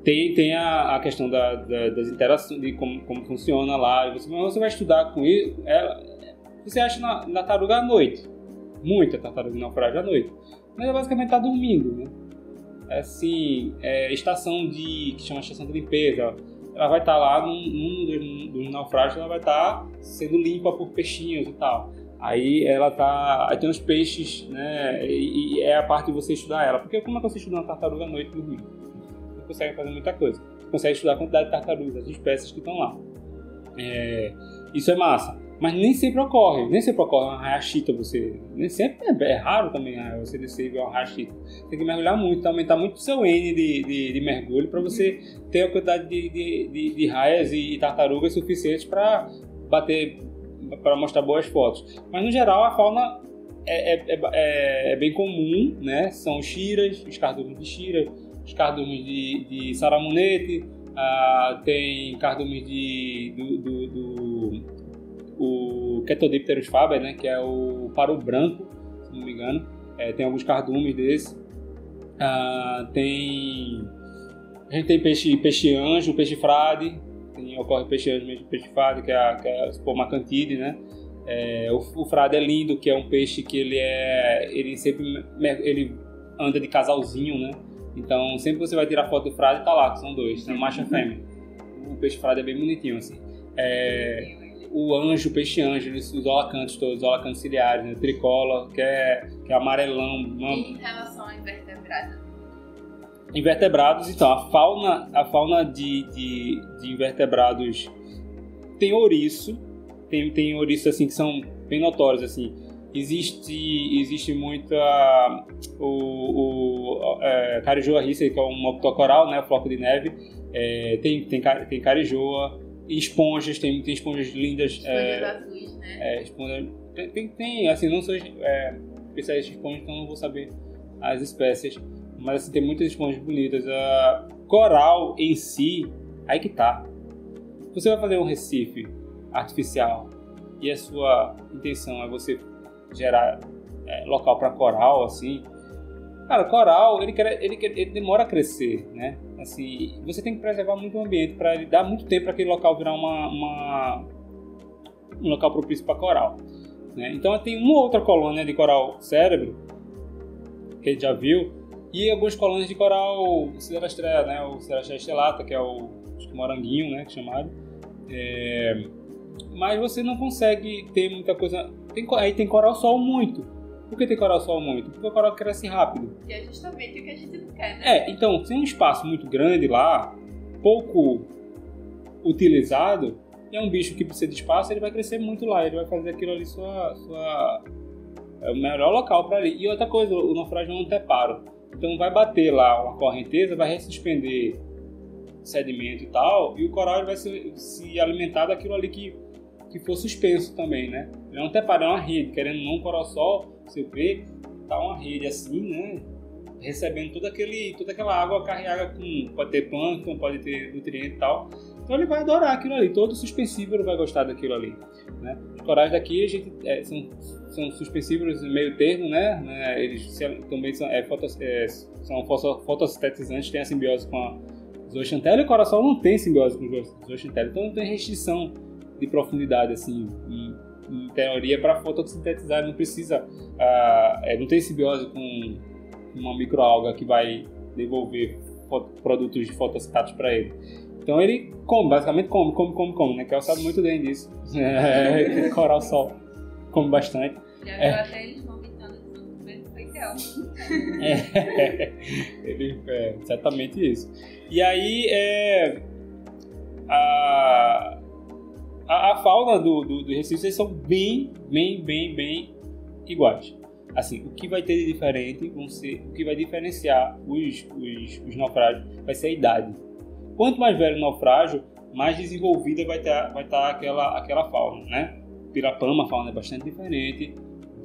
tem, tem a, a questão da, da- das interações, de como, como funciona lá. Você, você vai estudar com isso. é- você acha na, na tartaruga à noite. Muita tartaruga naufrágio à noite. Mas ela basicamente está dormindo, né? É Assim, é, estação de. que chama estação de limpeza. Ela vai estar lá num, num dos naufrágios, ela vai estar sendo limpa por peixinhos e tal. Aí ela tá. Aí tem os peixes, né? E, e é a parte de você estudar ela. Porque como é que você estuda uma tartaruga à noite dormindo? Você consegue fazer muita coisa. Você consegue estudar a quantidade de tartarugas, as espécies que estão lá. É, isso é massa. Mas nem sempre ocorre. Nem sempre ocorre uma raiachita você. Nem sempre é, é raro também né, você descer e ver uma raiachita. Tem que mergulhar muito, aumentar muito o seu N de, de, de mergulho para você ter a quantidade de, de, de, de raias e tartarugas suficientes para bater para mostrar boas fotos. Mas no geral a fauna é, é, é- é- é bem comum, né? São os chiras, os cardumes de chira, os cardumes de, de ah, tem cardumes de do, do, do- o Ketodipterus faber, né? Que é o paro branco, se não me engano. É, tem alguns cardumes desse. Ah, tem a gente tem peixe, peixe anjo, peixe frade, tem, ocorre peixe anjo, peixe frade, que é a, que é a né? É, o, o frade é lindo, que é um peixe que ele é, ele sempre ele anda de casalzinho, né? Então sempre você vai tirar foto do frade, tá lá, que são dois, né? macho e fêmea. O peixe frade é bem bonitinho assim. É, o anjo, o peixe anjo, os olacantes todos, os olacantes ciliares, né? Tricola, que é, que é amarelão, uma- E em relação ao invertebrado? invertebrados, então, a fauna, a fauna de, de, de invertebrados tem ouriço, tem, tem ouriços assim que são bem notórios, assim. Existe, existe muita o, o é, carijoa riça, que é um moctocoral, né, floco de neve. É, tem, tem, tem carijoa, esponjas, tem, tem esponjas lindas. Esponjas é, azuis, né? é, esponja, tem, tem, tem, assim, não sou é, especialista em esponja, então não vou saber as espécies, mas assim, tem muitas esponjas bonitas. A coral em si, aí que tá. Você vai fazer um recife artificial e a sua intenção é você gerar é, local para coral, assim. Cara, coral, ele, quer, ele, quer- ele demora a crescer, né? Assim, você tem que preservar muito o ambiente para dar muito tempo para aquele local virar uma, uma- um local propício para coral. Né? Então tem uma outra colônia de coral cérebro que a gente já viu e algumas colônias de coral Siderastrea, né? O Siderastrea estelata, que é o que moranguinho, né? Que é chamado. É, Mas você não consegue ter muita coisa. Tem, aí tem coral sol muito. Por que tem coral sol muito? Porque o coral cresce rápido. Que é justamente o que a gente não quer, né? É, então, tem um espaço muito grande lá, pouco utilizado, e é um bicho que precisa de espaço, ele vai crescer muito lá, ele vai fazer aquilo ali sua. sua é o melhor local para ali. E outra coisa, o naufrágio é um anteparo. Então vai bater lá uma correnteza, vai ressuspender sedimento e tal, e o coral ele vai se, se alimentar daquilo ali que, que for suspenso também, né? Ele é um anteparo, é uma rede, querendo não, o coral sol, você vê, tá uma rede assim, né? recebendo todo aquele, toda aquela água carregada com. Pode ter plâncton, pode ter nutriente e tal. Então ele vai adorar aquilo ali. Todo suspensível vai gostar daquilo ali. Né? Os corais daqui a gente, é, são, são suspensíveis meio termo, né? né? Eles se- também são, é, fotos, é, são fotossintetizantes, têm a simbiose com a zooxantela e o coração não tem simbiose com a zooxantela. Então não tem restrição de profundidade, assim, em, em teoria, para fotossintetizar. Não precisa. ah, é, não tem simbiose com uma microalga que vai devolver produtos de fotossintatos para ele. Então ele come, basicamente come, come, come, come, né? Kel sabe muito bem disso. É, *laughs* coral sol come bastante. Já É. viu até eles vomitando de tanto comer legal. É, *laughs* ele, é exatamente isso. E aí é, a, a, a fauna do, do, do Recife são bem, bem, bem, bem iguais. Assim, o que vai ter de diferente, vão ser, o que vai diferenciar os, os, os naufrágios vai ser a idade. Quanto mais velho o naufrágio, mais desenvolvida vai estar vai tá aquela, aquela fauna, né? Pirapama, a fauna é bastante diferente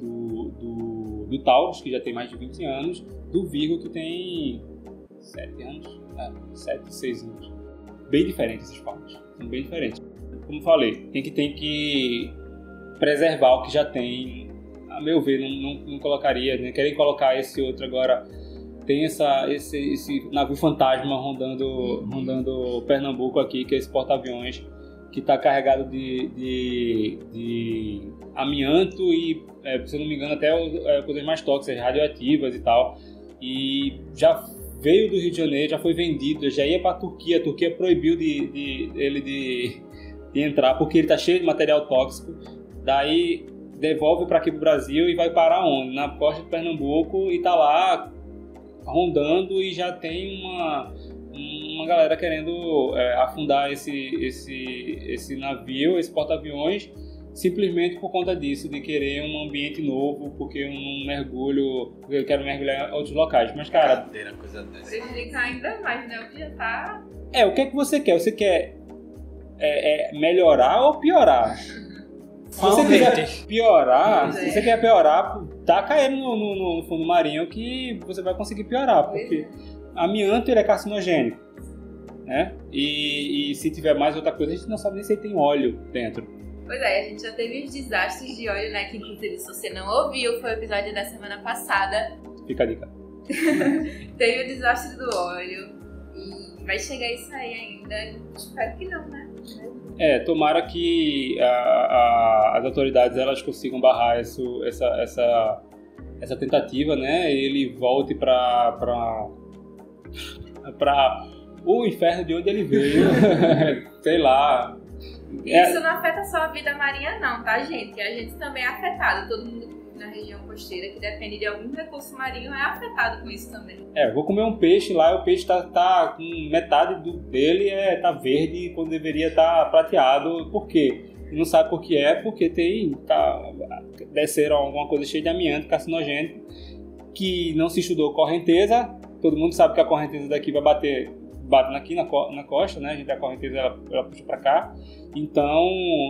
do, do, do Taurus, que já tem mais de 20 anos, do Virgo, que tem 7 anos, é, 7, 6 anos. Bem diferentes esses faunas, são bem diferentes. Como falei, tem que, tem que preservar o que já tem. A meu ver, não, não, não colocaria, né? Querem colocar esse outro agora tem essa, esse, esse navio fantasma rondando, rondando Pernambuco aqui, que é esse porta-aviões, que está carregado de, de, de amianto e, é, se não me engano, até é, coisas mais tóxicas, radioativas e tal. E já veio do Rio de Janeiro, já foi vendido, já ia para a Turquia. A Turquia proibiu de, de, ele de, de entrar porque ele está cheio de material tóxico. Daí devolve para aqui pro Brasil e vai parar onde? Na costa de Pernambuco e tá lá rondando e já tem uma, uma galera querendo é, afundar esse, esse, esse navio, esse porta-aviões, simplesmente por conta disso, de querer um ambiente novo, porque eu não mergulho, porque eu quero mergulhar em outros locais. Mas, cara. Cadeira, coisa dessa. Prejudicar ainda mais, né? O que já tá. É, o que é que você quer? Você quer é, é, melhorar ou piorar? Se você Qual quiser piorar, se é. você quer piorar, tá caindo no, no- no fundo marinho que você vai conseguir piorar, porque amianto ele é carcinogênico, né? E, e se tiver mais outra coisa, a gente não sabe nem se ele tem óleo dentro. Pois é, a gente já teve os desastres de óleo, né? Que inclusive, se você não ouviu, foi o episódio da semana passada. Fica a dica. *laughs* Teve o desastre do óleo. E vai chegar isso aí ainda. Espero que não, né? É, tomara que a- a- as autoridades elas consigam barrar isso, essa, essa, essa tentativa, né? E ele volte para para o inferno de onde ele veio, *laughs* sei lá. É, Isso não afeta só a vida marinha, não, tá, gente? A gente também é afetado. Todo mundo na região costeira que depende de algum recurso marinho é afetado com isso também. É, vou comer um peixe lá o peixe tá, tá com metade do, dele é, tá verde quando deveria estar prateado. Por quê? Não sabe por que é, porque tem. Tá, desceram alguma coisa cheia de amianto, carcinogênico, que não se estudou correnteza. Todo mundo sabe que a correnteza daqui vai bater bate aqui na, na costa, né? A gente a correnteza ela, ela puxa para cá. Então,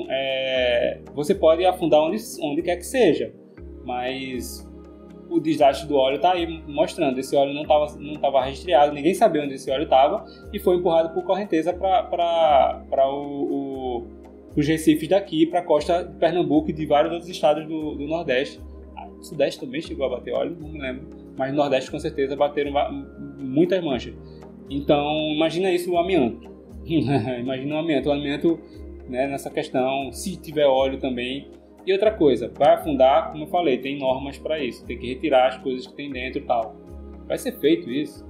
é, você pode afundar onde, onde quer que seja, mas o desastre do óleo tá aí mostrando. Esse óleo não estava não tava rastreado, ninguém sabia onde esse óleo estava e foi empurrado por correnteza para o, o, os recifes daqui, para a costa de Pernambuco e de vários outros estados do, do Nordeste. Ah, o Sudeste também chegou a bater óleo, não me lembro, mas no Nordeste com certeza bateram muitas manchas. Então, imagina isso o amianto. *laughs* imagina o amianto. O amianto, né, nessa questão, se tiver óleo também. E outra coisa, vai afundar, como eu falei, tem normas para isso. Tem que retirar as coisas que tem dentro e tal. Vai ser feito isso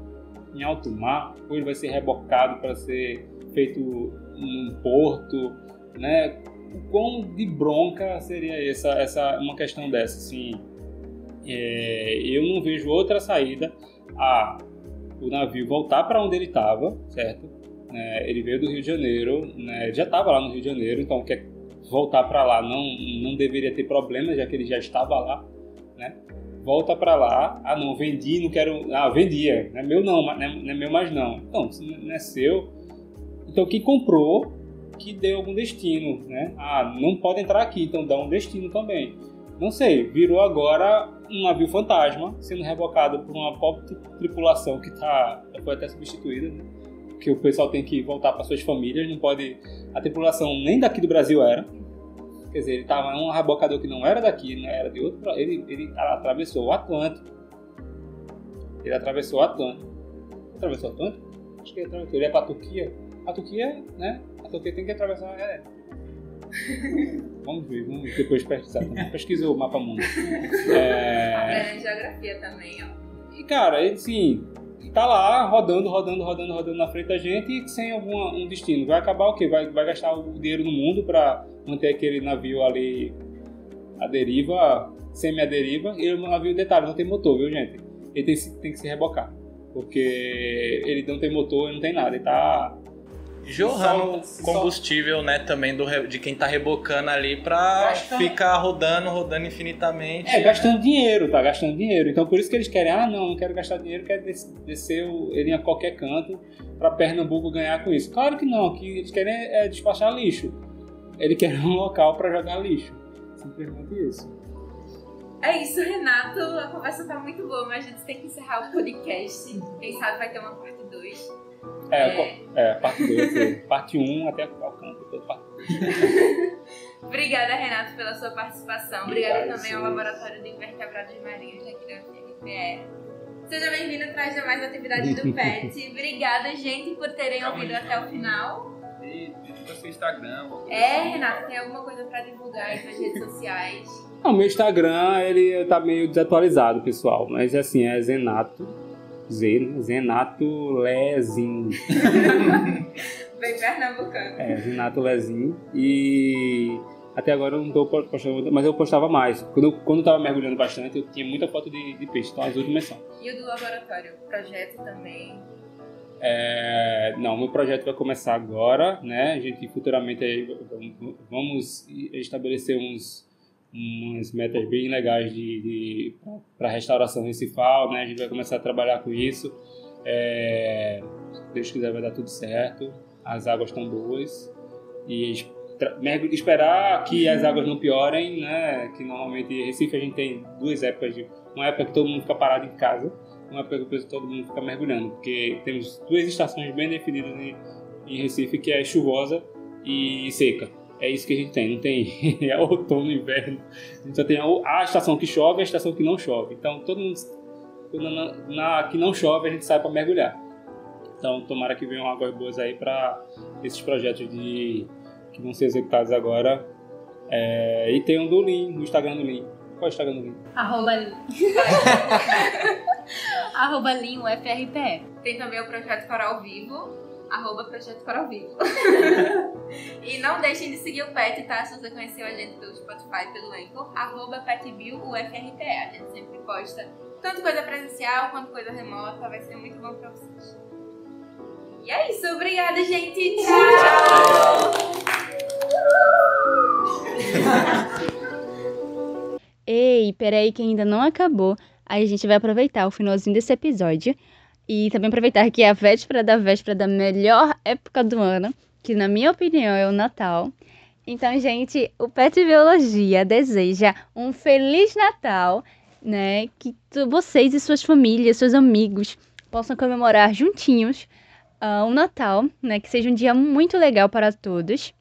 em alto mar, ou ele vai ser rebocado para ser feito num porto, né? O quão de bronca seria essa, essa uma questão dessa, assim? É, eu não vejo outra saída a o navio voltar para onde ele estava, certo? É, ele veio do Rio de Janeiro, né? já estava lá no Rio de Janeiro, então quer voltar para lá não não deveria ter problema, já que ele já estava lá, né? Volta para lá, ah não vendi, não quero, ah vendia, não é meu não, não é, não é meu mais não. Então se não é seu, então quem comprou que deu algum destino, né? Ah não pode entrar aqui, então dá um destino também. Não sei, virou agora um navio fantasma, sendo rebocado por uma pobre tri- tripulação que tá, foi até substituída, né? Que o pessoal tem que voltar para suas famílias, não pode. A tripulação nem daqui do Brasil era. Quer dizer, ele tava um rebocador que não era daqui, não era de outro. Ele, ele atravessou o Atlântico. Ele atravessou o Atlântico. Atravessou o Atlântico? Acho que ele atravessou. Ele é pra Turquia. A Turquia, né? A Turquia tem que atravessar. É. *laughs* Vamos ver, vamos depois pesquisar. também. Pesquisa o mapa mundo. *laughs* É... Aprendendo geografia também, ó. E cara, ele tá lá rodando, rodando, rodando, rodando na frente da gente sem algum um destino. Vai acabar o quê? Vai, vai gastar o dinheiro no mundo pra manter aquele navio ali à deriva, semi-à-deriva. E o navio, detalhe, não tem motor, viu, gente? Ele tem, tem que se rebocar. Porque ele não tem motor, ele não tem nada. Ele tá. Jorrando combustível, né, também do, de quem tá rebocando ali pra Gasta- ficar rodando, rodando infinitamente. É, gastando dinheiro, tá gastando dinheiro. Então por isso que eles querem, ah, não, não quero gastar dinheiro, quero des- descer ele a qualquer canto pra Pernambuco ganhar com isso. Claro que não, que eles querem é despachar lixo. Eles querem *laughs* um local pra jogar lixo. Simplesmente isso. É isso, Renato. A conversa tá muito boa, mas a gente tem que encerrar o podcast. Quem sabe vai ter uma parte 2. É, É. parte 2, parte 1 um, até o parte *laughs* Obrigada, Renato, pela sua participação. Obrigada Obrigado, também ao. Laboratório de Invertebrados Marinhos aqui da UFRPE. Seja bem-vindo atrás de mais atividades do *laughs* PET. Obrigada, gente, por terem Calma ouvido aí, até o final. E divulga seu Instagram. É, Renato, tem alguma coisa pra divulgar aí nas redes sociais? Não, meu Instagram, ele tá meio desatualizado, pessoal. Mas assim, é Zenato. Z, né? Zenato Lezin. *laughs* Bem pernambucano. É, Zenato Lezin. E até agora eu não tô postando, mas eu postava mais. Quando eu, quando eu tava mergulhando bastante, eu tinha muita foto de, de peixe. Então as últimas são. E o do laboratório? Projeto também. É, não, meu projeto vai começar agora, né? A gente futuramente vamos estabelecer uns umas metas bem legais de, de para restauração recifal, né? A gente vai começar a trabalhar com isso. É, Deus quiser vai dar tudo certo. As águas estão boas e esperar que as águas não piorem, né? Que normalmente em Recife a gente tem duas épocas de uma época que todo mundo fica parado em casa uma época que todo mundo fica mergulhando, porque temos duas estações bem definidas em, em Recife, que é chuvosa e seca. É isso que a gente tem, não tem *laughs* é outono e inverno. A gente só tem a, a estação que chove e a estação que não chove. Então, todo mundo, quando na, na que não chove, a gente sai para mergulhar. Então, tomara que venham águas boas aí para esses projetos de, que vão ser executados agora. É, e tem um do Lean, no Instagram do Lean. Qual é o Instagram do Lean? Arroba, *laughs* Arroba Linho FRPE. Tem também o Projeto Coral Vivo, arroba Projeto Coral Vivo. *laughs* e não deixem de seguir o PET, tá? Se você conheceu a gente pelo Spotify, pelo Anchor, arroba PetBillUFRPE. A gente sempre posta tanto coisa presencial quanto coisa remota, vai ser muito bom pra vocês. E é isso, obrigada, gente. Tchau! *laughs* Ei, peraí que ainda não acabou. Aí a gente vai aproveitar o finalzinho desse episódio e também aproveitar que é a véspera da véspera da melhor época do ano, que na minha opinião é o Natal. Então, gente, o Pet Biologia deseja um feliz Natal, né? Que vocês e suas famílias, seus amigos possam comemorar juntinhos ah, o Natal, né? Que seja um dia muito legal para todos.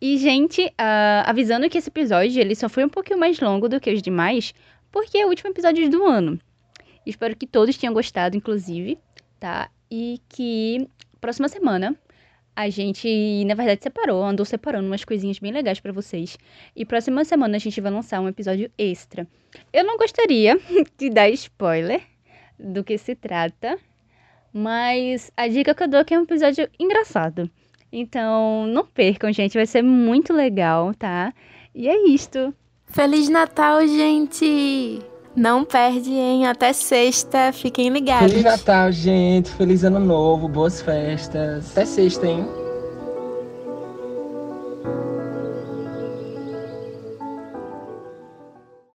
E, gente, ah, avisando que esse episódio ele só foi um pouquinho mais longo do que os demais, porque é o último episódio do ano. Espero que todos tenham gostado, inclusive, tá? E que próxima semana a gente, na verdade, separou, andou separando umas coisinhas bem legais pra vocês. E próxima semana a gente vai lançar um episódio extra. Eu não gostaria *laughs* de dar spoiler do que se trata, mas a dica que eu dou é que é um episódio engraçado. Então, não percam, gente, vai ser muito legal, tá? E é isto. Feliz Natal, gente! Não perde, hein? Até sexta. Fiquem ligados. Feliz Natal, gente. Feliz Ano Novo. Boas festas. Até sexta, hein?